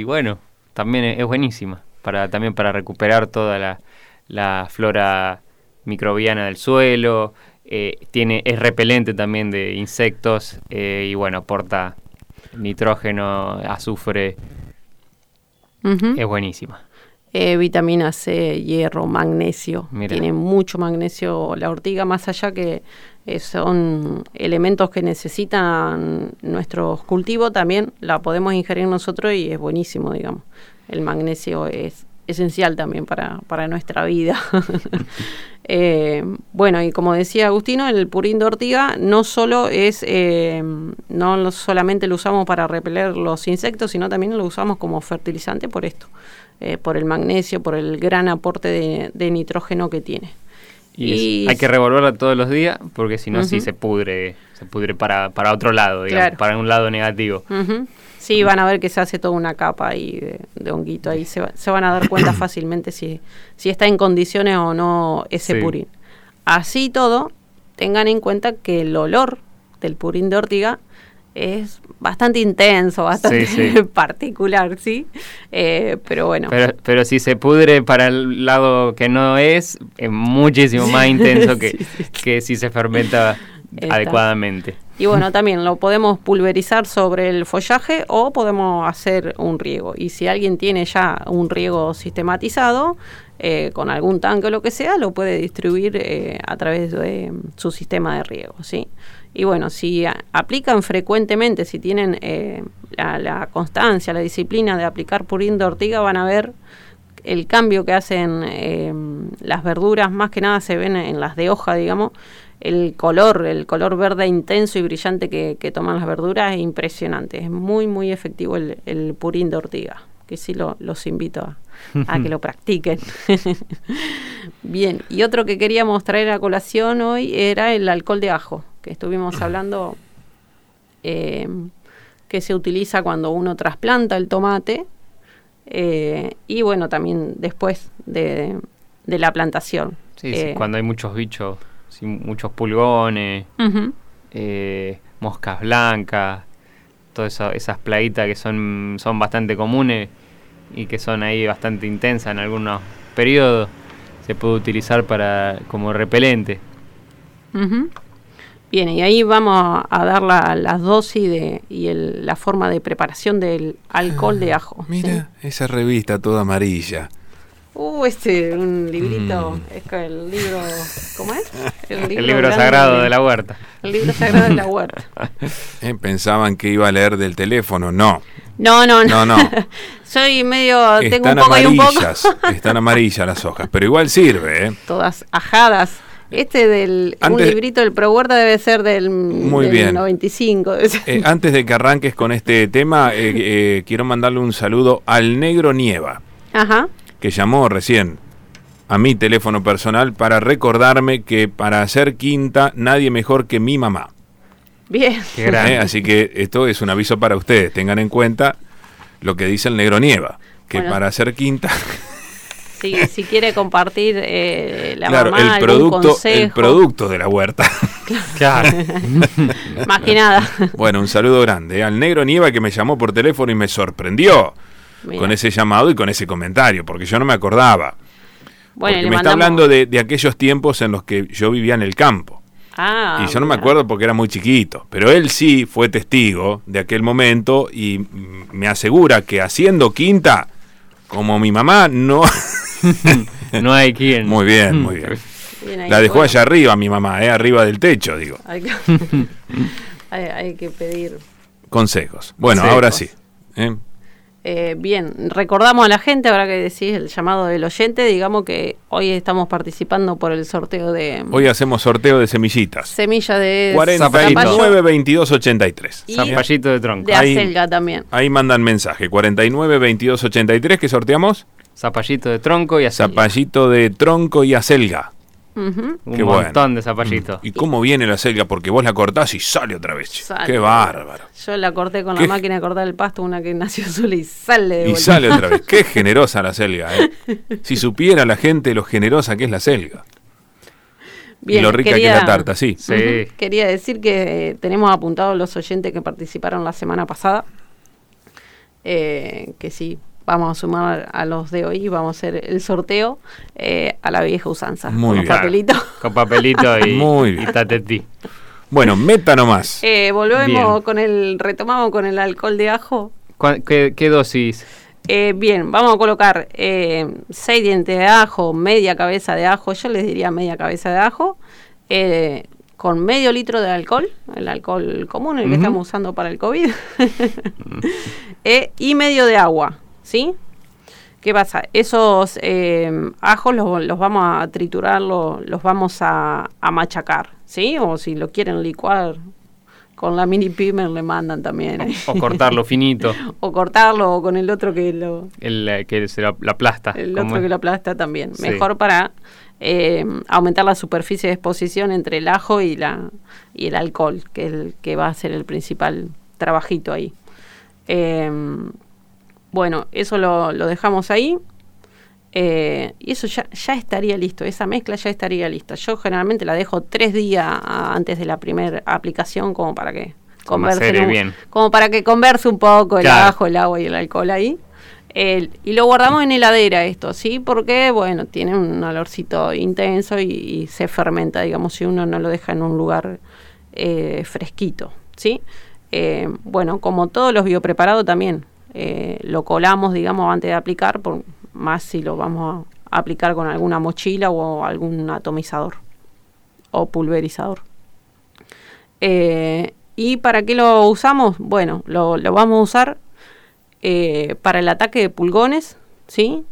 Y bueno, también es, buenísima. Para, también para recuperar toda la, la flora microbiana del suelo. Eh, tiene, es repelente también de insectos y bueno, aporta nitrógeno, azufre. Es buenísima. Eh, vitamina C, hierro, magnesio. Tiene mucho magnesio la ortiga, más allá que eh, son elementos que necesitan nuestros cultivos, también la podemos ingerir nosotros y es buenísimo, digamos. El magnesio es esencial también para, para nuestra vida. Eh, bueno, y como decía Agustino, el purín de ortiga no solo es, eh, no solamente lo usamos para repeler los insectos, sino también lo usamos como fertilizante por esto, eh, por el magnesio, por el gran aporte de, nitrógeno que tiene. Y, hay que revolverla todos los días porque si no, sí se pudre, se pudre para, para otro lado, digamos, para un lado negativo. Sí, van a ver que se hace toda una capa ahí de, honguito. Ahí se, van a dar cuenta fácilmente si, si está en condiciones o no ese purín. Así todo, tengan en cuenta que el olor del purín de ortiga es bastante intenso, bastante particular, ¿sí? Eh, pero bueno. Pero, si se pudre para el lado que no es, es muchísimo más intenso que, que si se fermenta adecuadamente. Y bueno, también lo podemos pulverizar sobre el follaje o podemos hacer un riego. Y si alguien tiene ya un riego sistematizado, eh, con algún tanque o lo que sea, lo puede distribuir eh, a través de su sistema de riego, ¿sí? Y bueno, si aplican frecuentemente, si tienen eh, la, constancia, la disciplina de aplicar purín de ortiga, van a ver el cambio que hacen las verduras, más que nada se ven en las de hoja, digamos, el color, el color verde intenso y brillante que, toman las verduras es impresionante. Es muy, muy efectivo el purín de ortiga, que sí lo, los invito a, a que lo practiquen. Bien, y otro que queríamos traer a colación hoy era el alcohol de ajo, que estuvimos hablando eh, que se utiliza cuando uno trasplanta el tomate eh, y bueno, también después de, la plantación. Sí, sí, eh, cuando hay muchos bichos, muchos pulgones, moscas blancas, todas esas plaguitas que son, son bastante comunes y que son ahí bastante intensas en algunos periodos, se puede utilizar para como repelente. Bien, y ahí vamos a dar la, las dosis de, y la forma de preparación del alcohol de ajo. Mira, esa revista toda amarilla. Uh, este, un librito, mm. es el libro, ¿cómo es? El libro, sagrado de la huerta. El libro sagrado de la huerta. Eh, pensaban que iba a leer del teléfono, no. No, no, no. no, Soy medio, tengo un poco y un poco. están amarillas las hojas, pero igual sirve, ¿eh? Todas ajadas. Este del un librito del Pro Huerta debe ser del, muy bien. 95. Eh, antes de que arranques con este tema, eh, quiero mandarle un saludo al Negro Nieva. Ajá que llamó recién a mi teléfono personal para recordarme que para hacer quinta nadie mejor que mi mamá. Bien. ¿Eh? Así que esto es un aviso para ustedes. Tengan en cuenta lo que dice el negro Nieva, que para hacer quinta... Si quiere compartir eh, la claro, el producto, el producto de la huerta. Claro. Más que nada. Bueno, un saludo grande ¿eh? al negro Nieva que me llamó por teléfono y me sorprendió con ese llamado y con ese comentario, porque yo no me acordaba. Bueno, porque me está hablando de, aquellos tiempos en los que yo vivía en el campo. Ah, y yo no me acuerdo porque era muy chiquito, pero él sí fue testigo de aquel momento y me asegura que haciendo quinta, como mi mamá, no... no hay quien. Muy bien, muy bien. La dejó allá arriba mi mamá, eh, arriba del techo, digo. Hay que, pedir consejos. Bueno, ahora sí. ¿eh? Eh, bien, recordamos a la gente, ahora que decís el llamado del oyente, digamos que hoy estamos participando por el sorteo de... Hoy hacemos sorteo de semillitas. Semilla de... 49 22 83. Zapallito de tronco. De acelga también. Ahí mandan mensaje, 49 22 83, ¿qué sorteamos? Zapallito de tronco y acelga. Zapallito de tronco y acelga. Un montón de zapallitos. ¿Y cómo viene la selga? Porque vos la cortás y sale otra vez. Qué bárbaro. Yo la corté con la máquina de cortar el pasto, una que nació sola y sale de Y sale otra vez. Qué generosa la selga, ¿eh? Si supiera la gente lo generosa que es la selga. y lo rica que es la tarta, sí. sí. Quería decir que eh, tenemos apuntados los oyentes que participaron la semana pasada. Eh, que sí, vamos a sumar a los de hoy, vamos a hacer el sorteo eh, a la vieja usanza. Muy con papelito. Con papelito y, Muy y Bueno, meta nomás. Eh, volvemos con el, retomamos con el alcohol de ajo. ¿Qué, dosis? Eh, bien, vamos a colocar eh, seis dientes de ajo, media cabeza de ajo, yo les diría media cabeza de ajo, con medio litro de alcohol, el alcohol común, el que estamos usando para el COVID, y medio de agua. ¿Sí? ¿Qué pasa? Esos eh, ajos los, vamos a triturar, los, vamos a, machacar, ¿sí? O si lo quieren licuar, con la mini pimer le mandan también. O, cortarlo finito. o cortarlo o con el otro que lo... El eh, que se lo, aplasta. El otro que lo aplasta también. Mejor para eh, aumentar la superficie de exposición entre el ajo y, la, y el alcohol, que, el, que va a ser el principal trabajito ahí. Bueno, eso lo, dejamos ahí. Eh, y eso ya, ya estaría listo, esa mezcla ya estaría lista. Yo generalmente la dejo tres días antes de la primera aplicación como para que converse bien. como para que converse un poco el ajo, el agua y el alcohol ahí. y lo guardamos en heladera esto, ¿sí? Porque, bueno, tiene un olorcito intenso y, se fermenta, digamos, si uno no lo deja en un lugar eh, fresquito, ¿sí? Eh, bueno, como todos los biopreparados también eh, lo colamos, digamos, antes de aplicar, por más si lo vamos a aplicar con alguna mochila o algún atomizador o pulverizador. ¿Y para qué lo usamos? Bueno, lo, vamos a usar para el ataque de pulgones, ¿sí?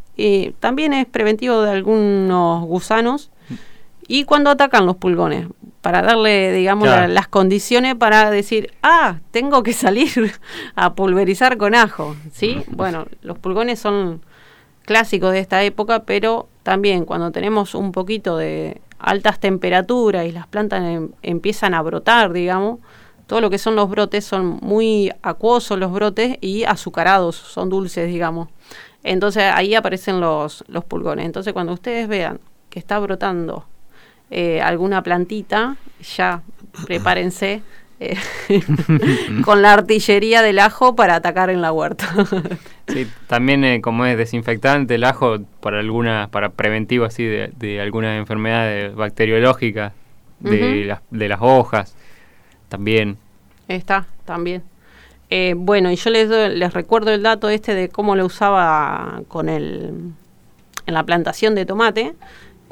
también es preventivo de algunos gusanos. ¿Y cuando atacan los pulgones? Para darle, digamos, las condiciones para decir, ah, tengo que salir a pulverizar con ajo. ¿Sí? bueno, los pulgones son clásicos de esta época, pero también cuando tenemos un poquito de altas temperaturas y las plantas em, empiezan a brotar, digamos, todo lo que son los brotes son muy acuosos los brotes y azucarados, son dulces, digamos. Entonces ahí aparecen los, los pulgones. Entonces cuando ustedes vean que está brotando eh, alguna plantita, ya prepárense eh, con la artillería del ajo para atacar en la huerta. sí, también eh, como es desinfectante el ajo para alguna, para preventivo así de, de alguna enfermedad bacteriológica de, las, de las hojas, también. Está, también. Eh, bueno, y yo les, les recuerdo el dato este de cómo lo usaba con el, en la plantación de tomate.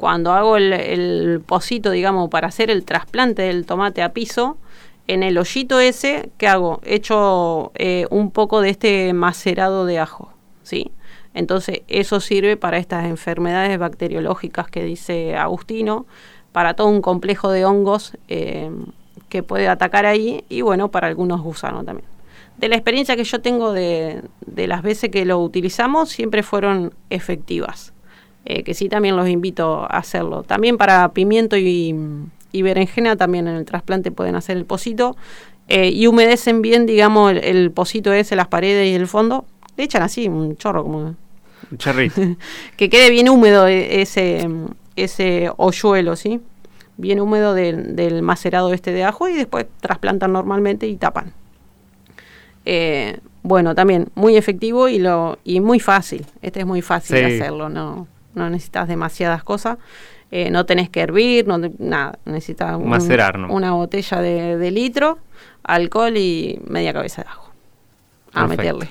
Cuando hago el, el pocito, digamos, para hacer el trasplante del tomate a piso, en el hoyito ese, ¿qué hago? Echo eh, un poco de este macerado de ajo, ¿sí? Entonces, eso sirve para estas enfermedades bacteriológicas que dice Agustino, para todo un complejo de hongos eh, que puede atacar ahí y, bueno, para algunos gusanos también de la experiencia que yo tengo de, de las veces que lo utilizamos, siempre fueron efectivas. Eh, que sí también los invito a hacerlo. También para pimiento y, y berenjena, también en el trasplante pueden hacer el pocito. Eh, y humedecen bien, digamos, el, el, pocito ese, las paredes y el fondo. Le echan así, un chorro como... Un chorrito. que quede bien húmedo e, ese, ese hoyuelo, ¿sí? Bien húmedo del, del macerado este de ajo y después trasplantan normalmente y tapan. Eh, bueno, también muy efectivo y lo y muy fácil. Este es muy fácil de hacerlo, no, no necesitas demasiadas cosas. Eh, no tenés que hervir, no, nada, necesitas una botella de, litro, alcohol y media cabeza de ajo. A meterle.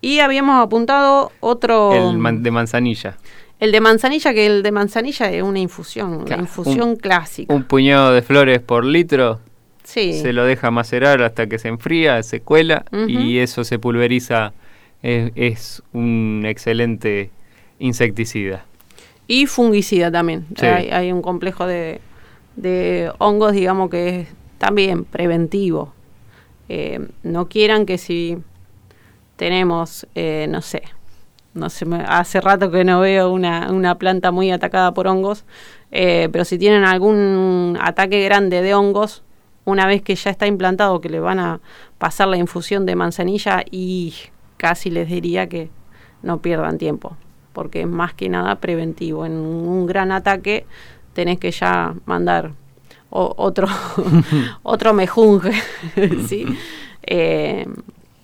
Y habíamos apuntado otro... El de manzanilla. El de manzanilla, que el de manzanilla es una infusión, una infusión clásica. Un puñado de flores por litro se lo deja macerar hasta que se enfría, se cuela y eso se pulveriza. Es, un excelente insecticida. Y fungicida también. Hay, un complejo de, hongos, digamos, que es también preventivo. Eh, no quieran que si tenemos, eh, no sé, no sé, hace rato que no veo una, una planta muy atacada por hongos, eh, pero si tienen algún ataque grande de hongos, una vez que ya está implantado, que le van a pasar la infusión de manzanilla y casi les diría que no pierdan tiempo, porque es más que nada preventivo. En un gran ataque tenés que ya mandar otro, otro mejunje, ¿sí? Eh,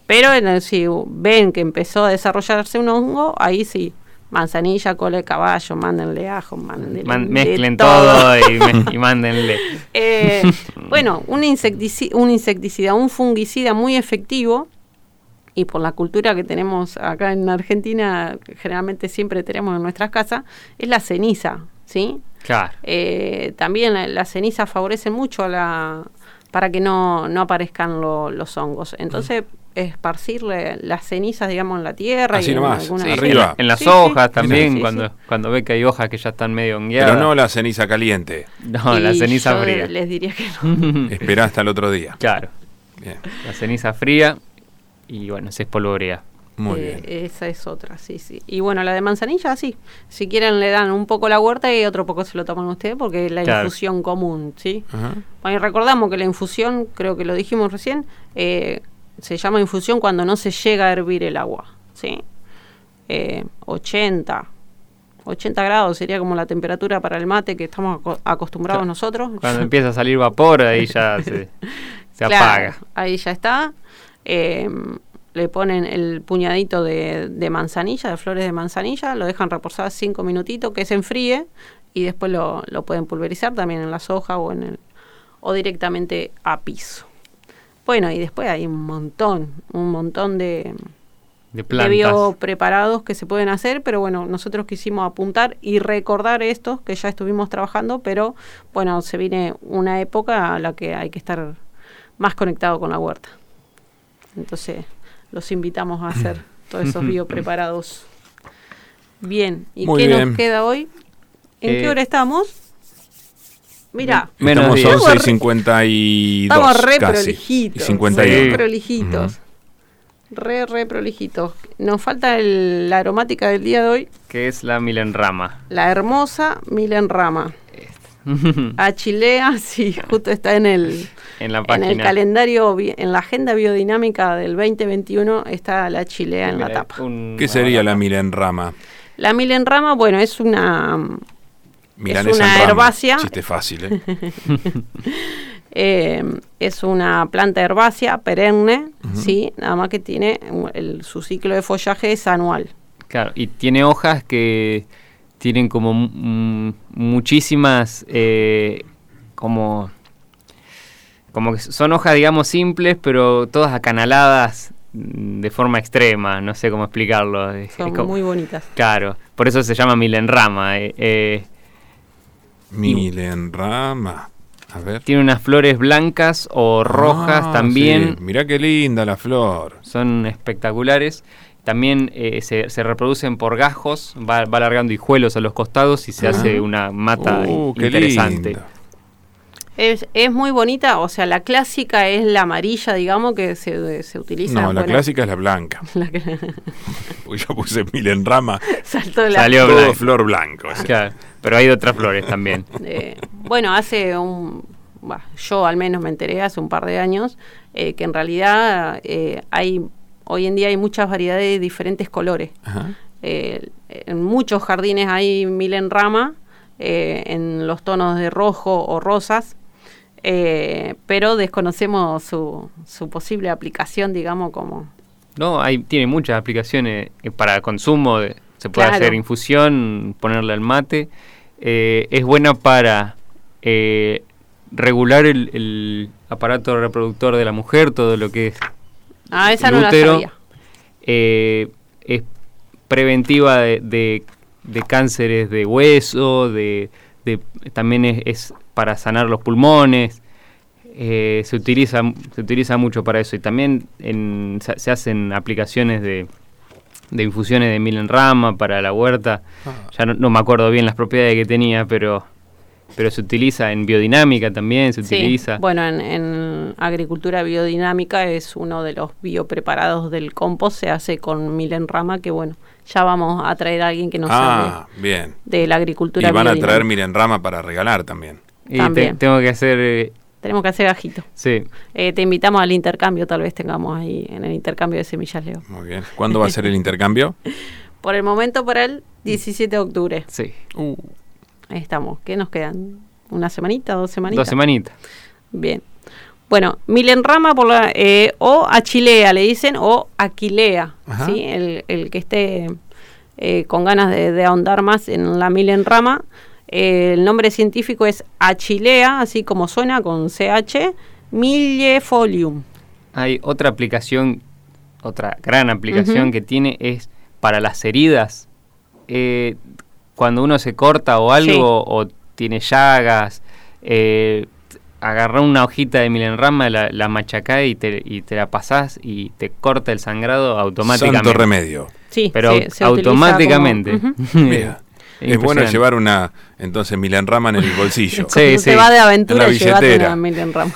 pero si ven que empezó a desarrollarse un hongo, ahí sí, manzanilla, cola de caballo, mándenle ajo, mándenle. mezclen todo, y, mándenle. Eh, bueno, un insecticida, un insecticida, un fungicida muy efectivo. Y por la cultura que tenemos acá en Argentina, generalmente siempre tenemos en nuestras casas, es la ceniza, ¿sí? Claro. Eh, también la, la, ceniza favorece mucho a la, para que no, no aparezcan los hongos. Entonces, esparcirle las cenizas, digamos, en la tierra. Así y nomás, en, arriba. En, las hojas también, cuando, cuando ve que hay hojas que ya están medio hongueadas. Pero no la ceniza caliente. No, la ceniza fría. les diría que no. Esperá hasta el otro día. Claro. Bien. La ceniza fría y bueno, se espolvorea. Muy eh, bien. Esa es otra, sí, sí. Y bueno, la de manzanilla, sí. Si quieren le dan un poco la huerta y otro poco se lo toman ustedes porque es la infusión común, ¿sí? Bueno, y recordamos que la infusión, creo que lo dijimos recién, eh, se llama infusión cuando no se llega a hervir el agua, ¿sí? 80, eh, 80 grados sería como la temperatura para el mate que estamos acostumbrados nosotros. Cuando empieza a salir vapor, ahí ya se, apaga. Ahí ya está. Eh, le ponen el puñadito de, manzanilla, de flores de manzanilla, lo dejan reposar cinco minutitos, que se enfríe, y después lo, lo pueden pulverizar también en la soja o en el, o directamente a piso. Bueno, y después hay un montón, un montón de, de, biopreparados que se pueden hacer, pero bueno, nosotros quisimos apuntar y recordar estos que ya estuvimos trabajando, pero bueno, se viene una época a la que hay que estar más conectado con la huerta. Entonces, los invitamos a hacer todos esos biopreparados. Bien, ¿y qué nos queda hoy? ¿En qué eh, hora estamos? Mira, menos estamos 11 y 52. Estamos re prolijitos. Re prolijitos. Re, re prolijitos. Nos falta la aromática del día de hoy. Que es la milenrama. La hermosa milenrama. Achilea, sí, justo está en el, en, la página. en el calendario, en la agenda biodinámica del 2021 está la chilea en la tapa. ¿Qué sería la milenrama? La milenrama, bueno, es una es una herbácea. Chiste fácil, ¿eh? ¿eh? es una planta herbácea perenne, sí, nada más que tiene su ciclo de follaje es anual. Claro, y tiene hojas que tienen como muchísimas, eh, como, como que son hojas, digamos, simples, pero todas acanaladas de forma extrema, no sé cómo explicarlo. Son muy bonitas. Claro, por eso se llama milenrama. Eh, eh Milenrama. A ver. Tiene unas flores blancas o rojas ah, también. Mira qué linda la flor. Son espectaculares. También eh, se, reproducen por gajos, va, va, alargando hijuelos a los costados y se hace una mata uh, interesante. Es, es, muy bonita, o sea, la clásica es la amarilla, digamos, que se, se utiliza. No, la clásica es la blanca. yo puse milenrama. Saltó la Salió todo flor blanco. pero hay otras flores también. Eh, bueno, hace un. yo al menos me enteré hace un par de años eh, que en realidad eh, hay. Hoy en día hay muchas variedades de diferentes colores. en muchos jardines hay milenrama. en los tonos de rojo o rosas, eh, pero desconocemos su, su, posible aplicación, digamos, como... No, hay, tiene muchas aplicaciones eh, para consumo, se puede hacer infusión, ponerle al mate, eh, es buena para regular el, aparato reproductor de la mujer, todo lo que es ah, esa no útero, la es preventiva de, de, cánceres de hueso, de, de también es para sanar los pulmones. Eh, se, utiliza, se utiliza mucho para eso y también se, hacen aplicaciones de, infusiones de milenrama para la huerta. Ah. Ya no, me acuerdo bien las propiedades que tenía, pero pero se utiliza en biodinámica también, se utiliza. Bueno, en, agricultura biodinámica es uno de los biopreparados del compost, se hace con milenrama, que bueno, ya vamos a traer a alguien que nos ah, bien. de la agricultura Y van a traer milenrama para regalar también. Y tengo que hacer... Eh, Tenemos que hacer gajito. Sí. Eh, te invitamos al intercambio, tal vez tengamos ahí en el intercambio de semillas, Leo. Muy bien. ¿Cuándo va a ser el intercambio? Por el momento, para el 17 de octubre. Sí. Uh. Ahí estamos. ¿Qué nos quedan? ¿Una semanita? ¿Dos semanitas? Dos semanitas. Bien. Bueno, milenrama por la, eh, o achilea le dicen, o aquilea, ¿sí? El, el, que esté con ganas de, de, ahondar más en la milenrama el nombre científico es Achilea, así como suena con CH, millefolium. Hay otra aplicación, otra gran aplicación que tiene es para las heridas. Cuando uno se corta o algo o tiene llagas, eh, agarra una hojita de milenrama, la, la machacá y te, y te la pasás y te corta el sangrado automáticamente. Santo remedio. Sí, pero automáticamente. Es bueno llevar una, entonces, Milenrama en el bolsillo. sí, sí. va de aventura, llévate una Milenrama.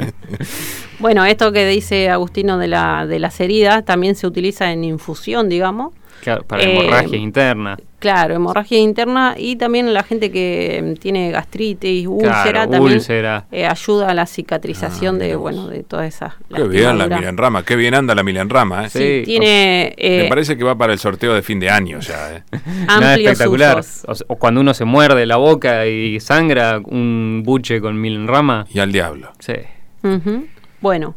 bueno, esto que dice Agustino de, la, de las heridas también se utiliza en infusión, digamos. Claro, para hemorragia eh, interna. Claro, hemorragia interna y también la gente que mm, tiene gastritis, úlcera, también eh, ayuda a la cicatrización ah, de bueno de todas esas. Qué bien la milenrama, qué bien anda la milenrama. ¿eh? Sí, tiene. Me eh, parece que va para el sorteo de fin de año ya. ¿eh? espectacular. O, cuando uno se muerde la boca y sangra un buche con milenrama. Y al diablo. Sí. Bueno.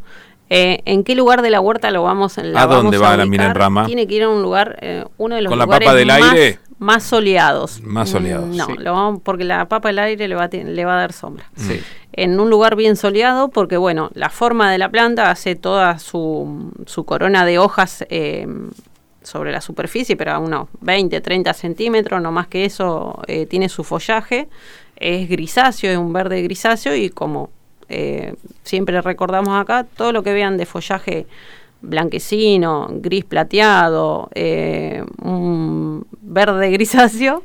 Eh, ¿En qué lugar de la huerta lo vamos, la ¿A dónde va la milenrama? Tiene que ir a un lugar, eh, uno de los ¿Con la papa del aire? más soleados. Más soleados. Mm, no, porque la papa del aire le va, a, le va a dar sombra. Sí. En un lugar bien soleado, porque bueno, la forma de la planta hace toda su, su corona de hojas eh, sobre la superficie, pero a unos 20, 30 centímetros, no más que eso, eh, tiene su follaje. Es grisáceo, es un verde grisáceo y como eh, siempre recordamos acá, todo lo que vean de follaje blanquecino, gris plateado, eh, un verde grisáceo,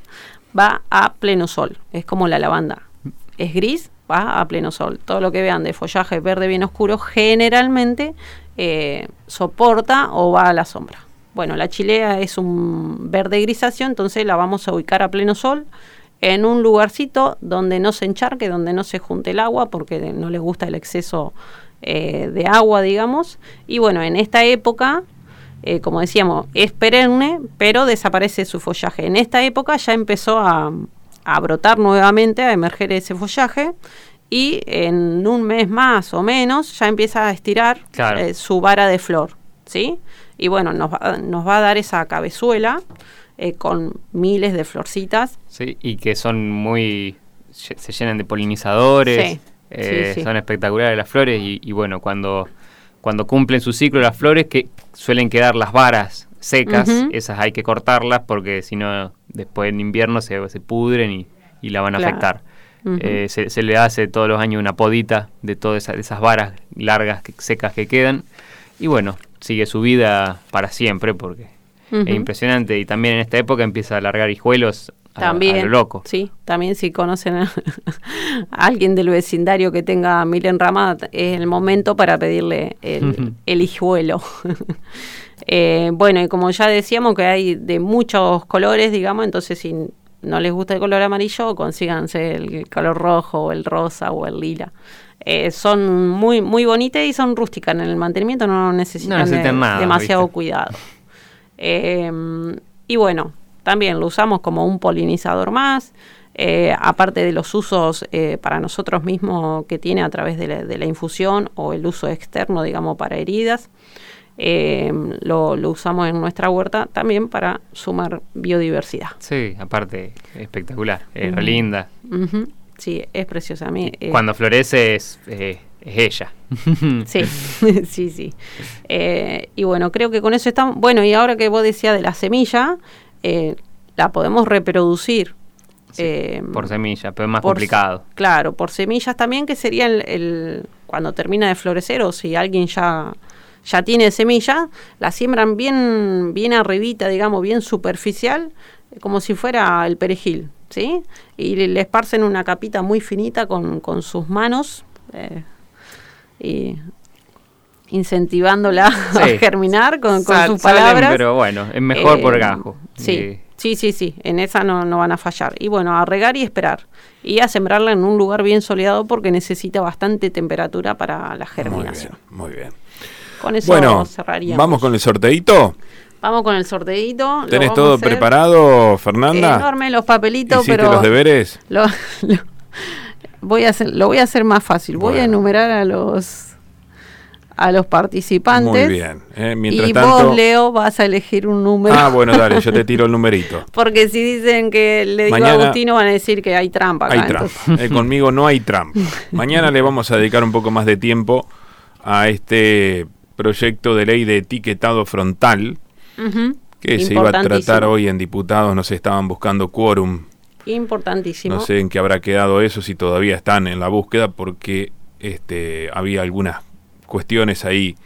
va a pleno sol. Es como la lavanda. Es gris, va a pleno sol. Todo lo que vean de follaje verde bien oscuro generalmente soporta o va a la sombra. Bueno, la chilea es un verde grisáceo, entonces la vamos a ubicar a pleno sol en un lugarcito donde no se encharque, donde no se junte el agua, porque no les gusta el exceso eh, de agua, digamos. Y bueno, en esta época, eh, como decíamos, es perenne, pero desaparece su follaje. En esta época ya empezó a, brotar nuevamente, a emerger ese follaje. Y en un mes más o menos ya empieza a estirar eh, su vara de flor, ¿sí? y bueno, nos va, nos va a dar esa cabezuela eh, con miles de florcitas. Sí, y que son muy, se llenan de polinizadores, eh, son espectaculares las flores y, bueno, cuando, cuando cumplen su ciclo las flores, que suelen quedar las varas secas, esas hay que cortarlas porque si no, después en invierno se, se pudren y, y la van a afectar. Eh, se, se, le hace todos los años una podita de todas esas, esas varas largas, secas que quedan. Y bueno, sigue su vida para siempre porque es impresionante y también en esta época empieza a alargar hijuelos también, a, lo loco. Sí, también si conocen a, alguien del vecindario que tenga mil enramadas, es el momento para pedirle el, el hijuelo. eh, bueno, y como ya decíamos que hay de muchos colores, digamos, entonces si no les gusta el color amarillo, consíganse el color rojo, o el rosa o el lila. Eh, son muy, muy bonitas y son rústicas. En el mantenimiento no necesitan, demasiado cuidado. Em, y bueno, también lo usamos como un polinizador más. Eh, aparte de los usos eh, para nosotros mismos que tiene a través de la, infusión o el uso externo, digamos, para heridas, em, lo, usamos en nuestra huerta también para sumar biodiversidad. Sí, aparte, espectacular, es linda. Sí, es preciosa. A mí, eh, Cuando florece es, eh, ella. sí, sí, sí. Eh, y bueno, creo que con eso estamos. Bueno, y ahora que vos decías de la semilla, la podemos reproducir. por semilla, pero es más complicado. Claro, por semillas también, que sería el, cuando termina de florecer o si alguien ya ya tiene semilla, la siembran bien, bien arribita, digamos, bien superficial, como si fuera el perejil. ¿sí? Y le, esparcen una capita muy finita con, sus manos eh, y incentivándola a germinar con, sus palabras. pero bueno, es mejor por eh, gajo. Sí. Sí, sí, sí, en esa no, no, van a fallar. Y bueno, a regar y esperar. Y a sembrarla en un lugar bien soleado porque necesita bastante temperatura para la germinación. Muy bien, muy bien. Con eso bueno, cerraríamos. ¿Vamos con el sorteito? Vamos con el sorteito. ¿Tenés todo preparado, Fernanda? Enorme los papelitos, pero. los deberes? Lo, voy a hacer, lo voy a hacer más fácil. Voy a enumerar a los a los participantes. Muy bien. Eh, y vos, Leo, vas a elegir un número. Ah, bueno, dale, yo te tiro el numerito. Porque si dicen que le digo a Agustino, van a decir que hay trampa. hay trampa. Eh, conmigo no hay trampa. Mañana le vamos a dedicar un poco más de tiempo a este proyecto de ley de etiquetado frontal que se iba a tratar hoy en diputados, no se estaban buscando quórum. Importantísimo. No sé en qué habrá quedado eso, si todavía están en la búsqueda, porque este, había algunas cuestiones ahí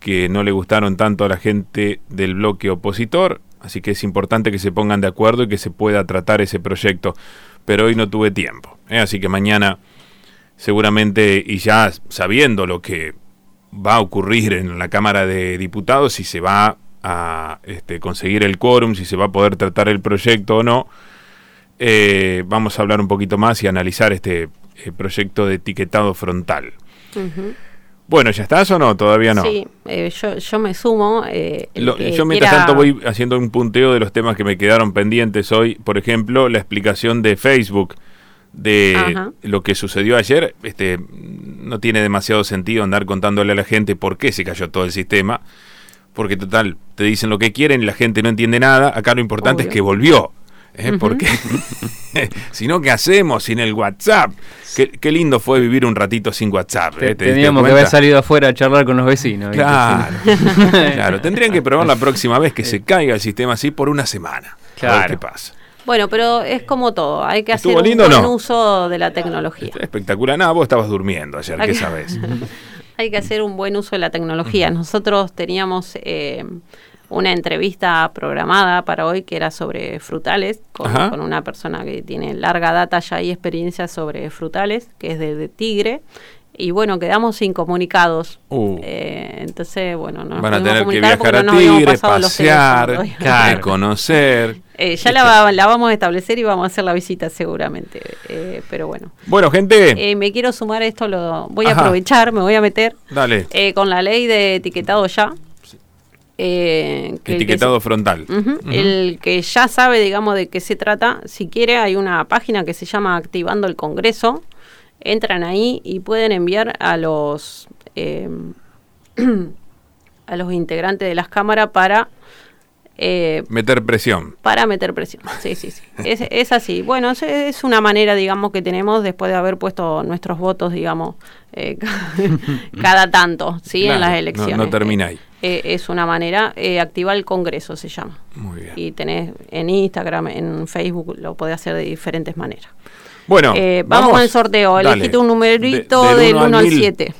que no le gustaron tanto a la gente del bloque opositor, así que es importante que se pongan de acuerdo y que se pueda tratar ese proyecto. Pero hoy no tuve tiempo, ¿eh? así que mañana seguramente, y ya sabiendo lo que va a ocurrir en la Cámara de Diputados, si se va a este, conseguir el quórum, si se va a poder tratar el proyecto o no. Eh, vamos a hablar un poquito más y analizar este eh, proyecto de etiquetado frontal. Bueno, ¿ya estás o no? Todavía no. Sí, eh, yo, me sumo. yo mientras tanto voy haciendo un punteo de los temas que me quedaron pendientes hoy. Por ejemplo, la explicación de Facebook de lo que sucedió ayer. Este, no tiene demasiado sentido andar contándole a la gente por qué se cayó todo el sistema porque total, te dicen lo que quieren y la gente no entiende nada. Acá lo importante es que volvió. ¿Eh? porque si no, ¿qué hacemos sin el WhatsApp? Qué, lindo fue vivir un ratito sin WhatsApp. ¿eh? teníamos que haber salido afuera a charlar con los vecinos. Claro, claro. Tendrían que probar la próxima vez que se caiga el sistema así por una semana. Claro. A ver qué pasa. Bueno, pero es como todo, hay que hacer un buen uso de la tecnología. Espectacular. Nada, vos estabas durmiendo ayer, ¿qué sabes? hay que hacer un buen uso de la tecnología. Nosotros teníamos eh, una entrevista programada para hoy que era sobre frutales, con, una persona que tiene larga data ya y experiencia sobre frutales, que es de, Tigre. Y bueno, quedamos incomunicados. Uh. Eh, entonces, bueno, no Van a tener que viajar a Tigre, pasear, conocer. Eh, ya la, la, vamos a establecer y vamos a hacer la visita seguramente. Eh, pero bueno. Bueno, gente. me quiero sumar a esto, lo voy a aprovechar, me voy a meter. Dale. con la ley de etiquetado ya. Eh, Etiquetado frontal. El que ya sabe, digamos, de qué se trata, si quiere, hay una página que se llama Activando el Congreso. Entran ahí y pueden enviar a los eh, a los integrantes de las cámaras para eh, meter presión. Para meter presión, sí, sí, sí. es, es, así. Bueno, es, una manera, digamos, que tenemos después de haber puesto nuestros votos, digamos, eh, cada tanto, ¿sí? en las elecciones. No, termina ahí. Eh, es una manera, activar el Congreso se llama. Muy bien. Y tenés en Instagram, en Facebook, lo podés hacer de diferentes maneras. Bueno, vamos, con el sorteo. Elegiste un numerito del 1 al 7.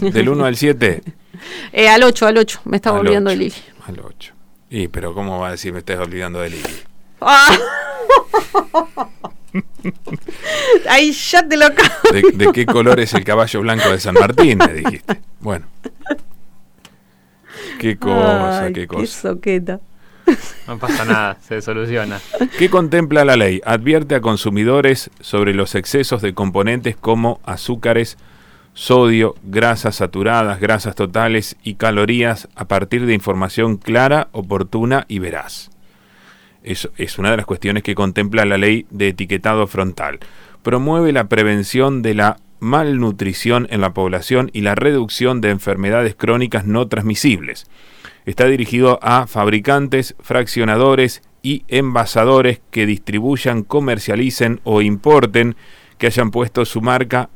¿Del 1 al 7? al 8, al 8. Me está volviendo el Al 8. Y, pero ¿cómo va a decir me estás olvidando de Lili? Ah. Ahí ya te lo acabo. ¿De, qué color es el caballo blanco de San Martín? Me dijiste. Bueno. Qué cosa, qué cosa. Qué soqueta. No pasa nada, se soluciona. ¿Qué contempla la ley? Advierte a consumidores sobre los excesos de componentes como azúcares, sodio, grasas saturadas, grasas totales y calorías a partir de información clara, oportuna y veraz. Eso es una de las cuestiones que contempla la ley de etiquetado frontal. Promueve la prevención de la malnutrición en la población y la reducción de enfermedades crónicas no transmisibles. Está dirigido a fabricantes, fraccionadores y envasadores que distribuyan, comercialicen o importen que hayan puesto su marca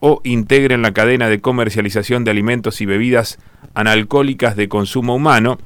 o integren la cadena de comercialización de alimentos y bebidas analcohólicas de consumo humano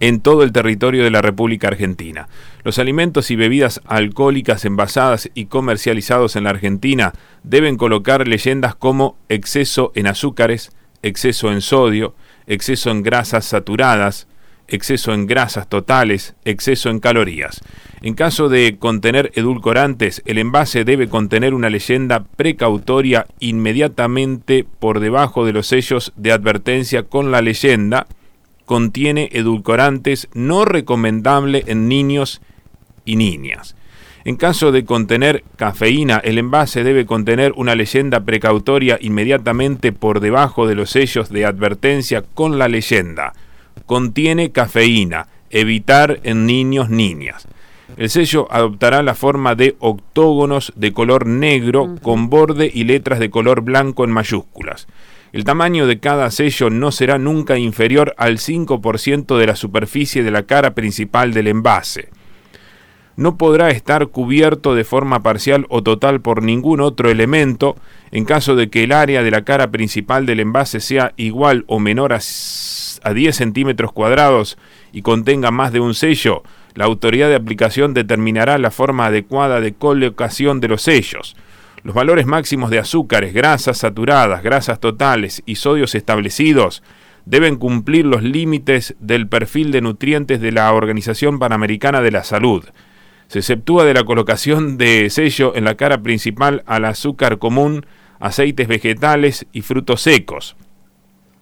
en todo el territorio de la República Argentina. Los alimentos y bebidas alcohólicas envasadas y comercializados en la Argentina deben colocar leyendas como exceso en azúcares, exceso en sodio, exceso en grasas saturadas, exceso en grasas totales, exceso en calorías. En caso de contener edulcorantes, el envase debe contener una leyenda precautoria inmediatamente por debajo de los sellos de advertencia con la leyenda contiene edulcorantes no recomendable en niños y niñas. En caso de contener cafeína, el envase debe contener una leyenda precautoria inmediatamente por debajo de los sellos de advertencia con la leyenda contiene cafeína, evitar en niños, niñas. El sello adoptará la forma de octógonos de color negro con borde y letras de color blanco en mayúsculas. El tamaño de cada sello no será nunca inferior al 5% de la superficie de la cara principal del envase. No podrá estar cubierto de forma parcial o total por ningún otro elemento en caso de que el área de la cara principal del envase sea igual o menor a a 10 centímetros cuadrados y contenga más de un sello, la autoridad de aplicación determinará la forma adecuada de colocación de los sellos. Los valores máximos de azúcares, grasas saturadas, grasas totales y sodios establecidos deben cumplir los límites del perfil de nutrientes de la Organización Panamericana de la Salud. Se exceptúa de la colocación de sello en la cara principal al azúcar común, aceites vegetales y frutos secos.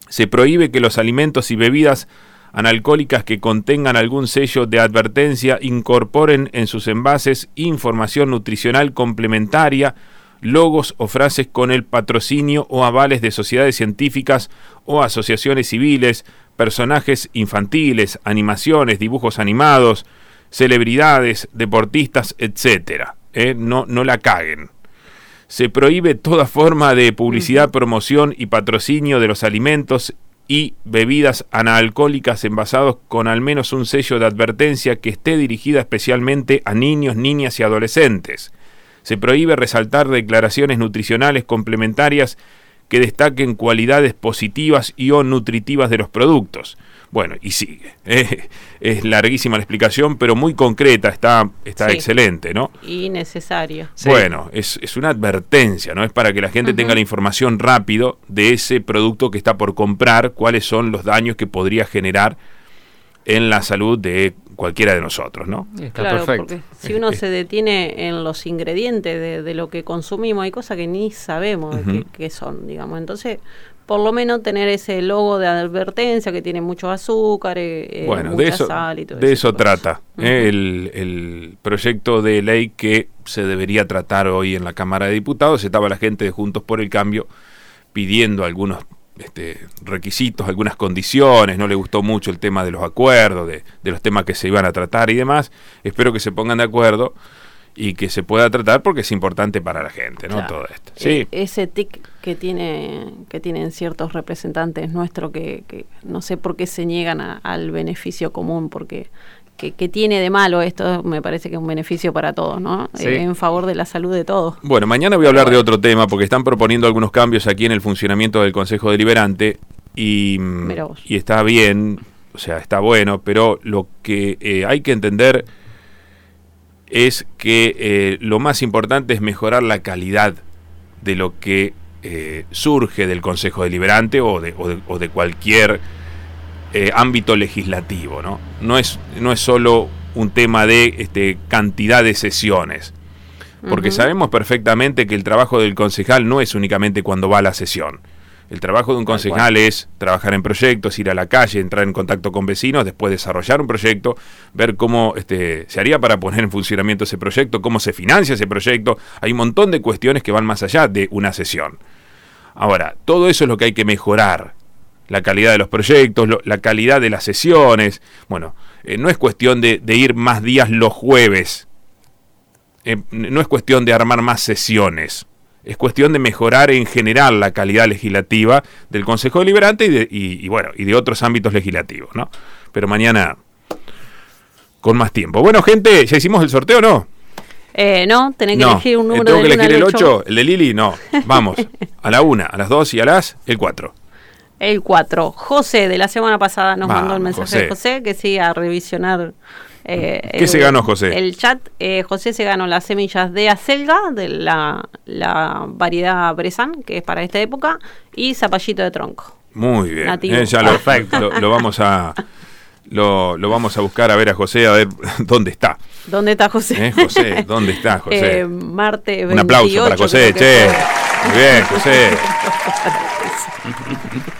Se prohíbe que los alimentos y bebidas analcohólicas que contengan algún sello de advertencia incorporen en sus envases información nutricional complementaria, logos o frases con el patrocinio o avales de sociedades científicas o asociaciones civiles, personajes infantiles, animaciones, dibujos animados, celebridades, deportistas, etc. ¿Eh? No, no la caguen. Se prohíbe toda forma de publicidad, promoción y patrocinio de los alimentos y bebidas analcohólicas envasados con al menos un sello de advertencia que esté dirigida especialmente a niños, niñas y adolescentes. Se prohíbe resaltar declaraciones nutricionales complementarias que destaquen cualidades positivas y o nutritivas de los productos. Bueno, y sigue. es larguísima la explicación, pero muy concreta, está, está excelente, ¿no? Y necesaria. Bueno, es, una advertencia, ¿no? Es para que la gente tenga la información rápido de ese producto que está por comprar, cuáles son los daños que podría generar en la salud de cualquiera de nosotros, ¿no? Está claro, perfecto. Porque si uno se detiene en los ingredientes de, lo que consumimos, hay cosas que ni sabemos qué son, digamos. Entonces, por lo menos tener ese logo de advertencia que tiene mucho azúcar, eh, bueno, de eso, sal y todo De eso trata eh, el, proyecto de ley que se debería tratar hoy en la Cámara de Diputados. Estaba la gente de Juntos por el Cambio pidiendo algunos este, requisitos, algunas condiciones, no le gustó mucho el tema de los acuerdos, de, de los temas que se iban a tratar y demás. Espero que se pongan de acuerdo y que se pueda tratar porque es importante para la gente, ¿no? Todo esto. Sí. E-, ese tic que tiene que tienen ciertos representantes nuestros que, no sé por qué se niegan al beneficio común porque que, tiene de malo esto, me parece que es un beneficio para todos, ¿no? Eh, en favor de la salud de todos. Bueno, mañana voy a hablar de otro tema porque están proponiendo algunos cambios aquí en el funcionamiento del Consejo Deliberante y, y está bien, o sea, está bueno, pero lo que eh, hay que entender es que eh, lo más importante es mejorar la calidad de lo que surge del Consejo Deliberante o de, o de, cualquier eh, ámbito legislativo. ¿no? No, es, no es solo un tema de este, cantidad de sesiones, porque sabemos perfectamente que el trabajo del concejal no es únicamente cuando va a la sesión el trabajo de un concejal es trabajar en proyectos, ir a la calle, entrar en contacto con vecinos, después desarrollar un proyecto, ver cómo este, se haría para poner en funcionamiento ese proyecto, cómo se financia ese proyecto. Hay un montón de cuestiones que van más allá de una sesión. Ahora, todo eso es lo que hay que mejorar. La calidad de los proyectos, la calidad de las sesiones. Bueno, eh, no es cuestión de, ir más días los jueves. Eh, no es cuestión de armar más sesiones es cuestión de mejorar en general la calidad legislativa del Consejo Deliberante y de, y, bueno, y de otros ámbitos legislativos, ¿no? Pero mañana con más tiempo. Bueno, gente, ¿ya hicimos el sorteo o no? Eh, no, tenés que elegir un número. ¿Tengo que elegir el 8? ¿El de Lili? No. Vamos. A la 1, a las 2 y a las el 4. El 4. José, de la semana pasada, nos mandó el mensaje de José que sí a revisionar eh, ¿Qué se ganó José? El chat, eh, José se ganó las semillas de acelga, de la, variedad Bresan, que es para esta época, y zapallito de tronco. Muy bien, eh, ya lo, lo, vamos a... Lo, vamos a buscar a ver a José, a ver dónde está. ¿Dónde está José? José, ¿dónde está José? Marte 28, Un aplauso para José, che. Muy bien, José.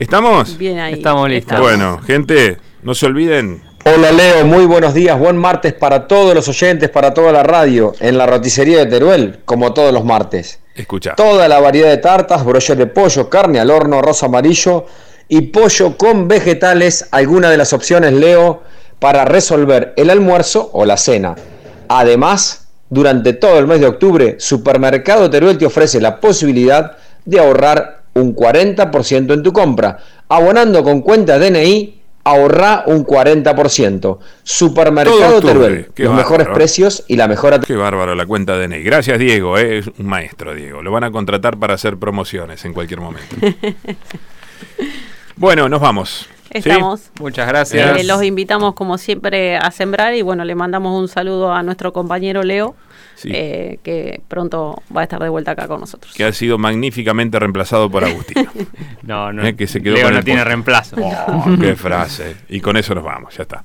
¿Estamos? Bien ahí. Estamos listos. Bueno, gente, no se olviden Hola Leo, muy buenos días, buen martes para todos los oyentes, para toda la radio, en la roticería de Teruel, como todos los martes. Escucha. Toda la variedad de tartas, brochet de pollo, carne al horno, arroz amarillo y pollo con vegetales, alguna de las opciones Leo para resolver el almuerzo o la cena. Además, durante todo el mes de octubre, Supermercado Teruel te ofrece la posibilidad de ahorrar un 40% en tu compra, abonando con cuenta DNI ahorra un 40%. Supermercado Teruel, los mejores precios y la mejor Qué bárbaro la cuenta de Ney. Gracias Diego, eh, es un maestro Diego. Lo van a contratar para hacer promociones en cualquier momento. bueno, nos vamos. Estamos. Muchas gracias. Eh, los invitamos como siempre a sembrar y bueno, le mandamos un saludo a nuestro compañero Leo. Eh, que pronto va a estar de vuelta acá con nosotros. Que ha sido magníficamente reemplazado por Agustín. no, no. Eh, que se quedó Leo no tiene reemplazo. Oh, qué frase. Y con eso nos vamos, ya está.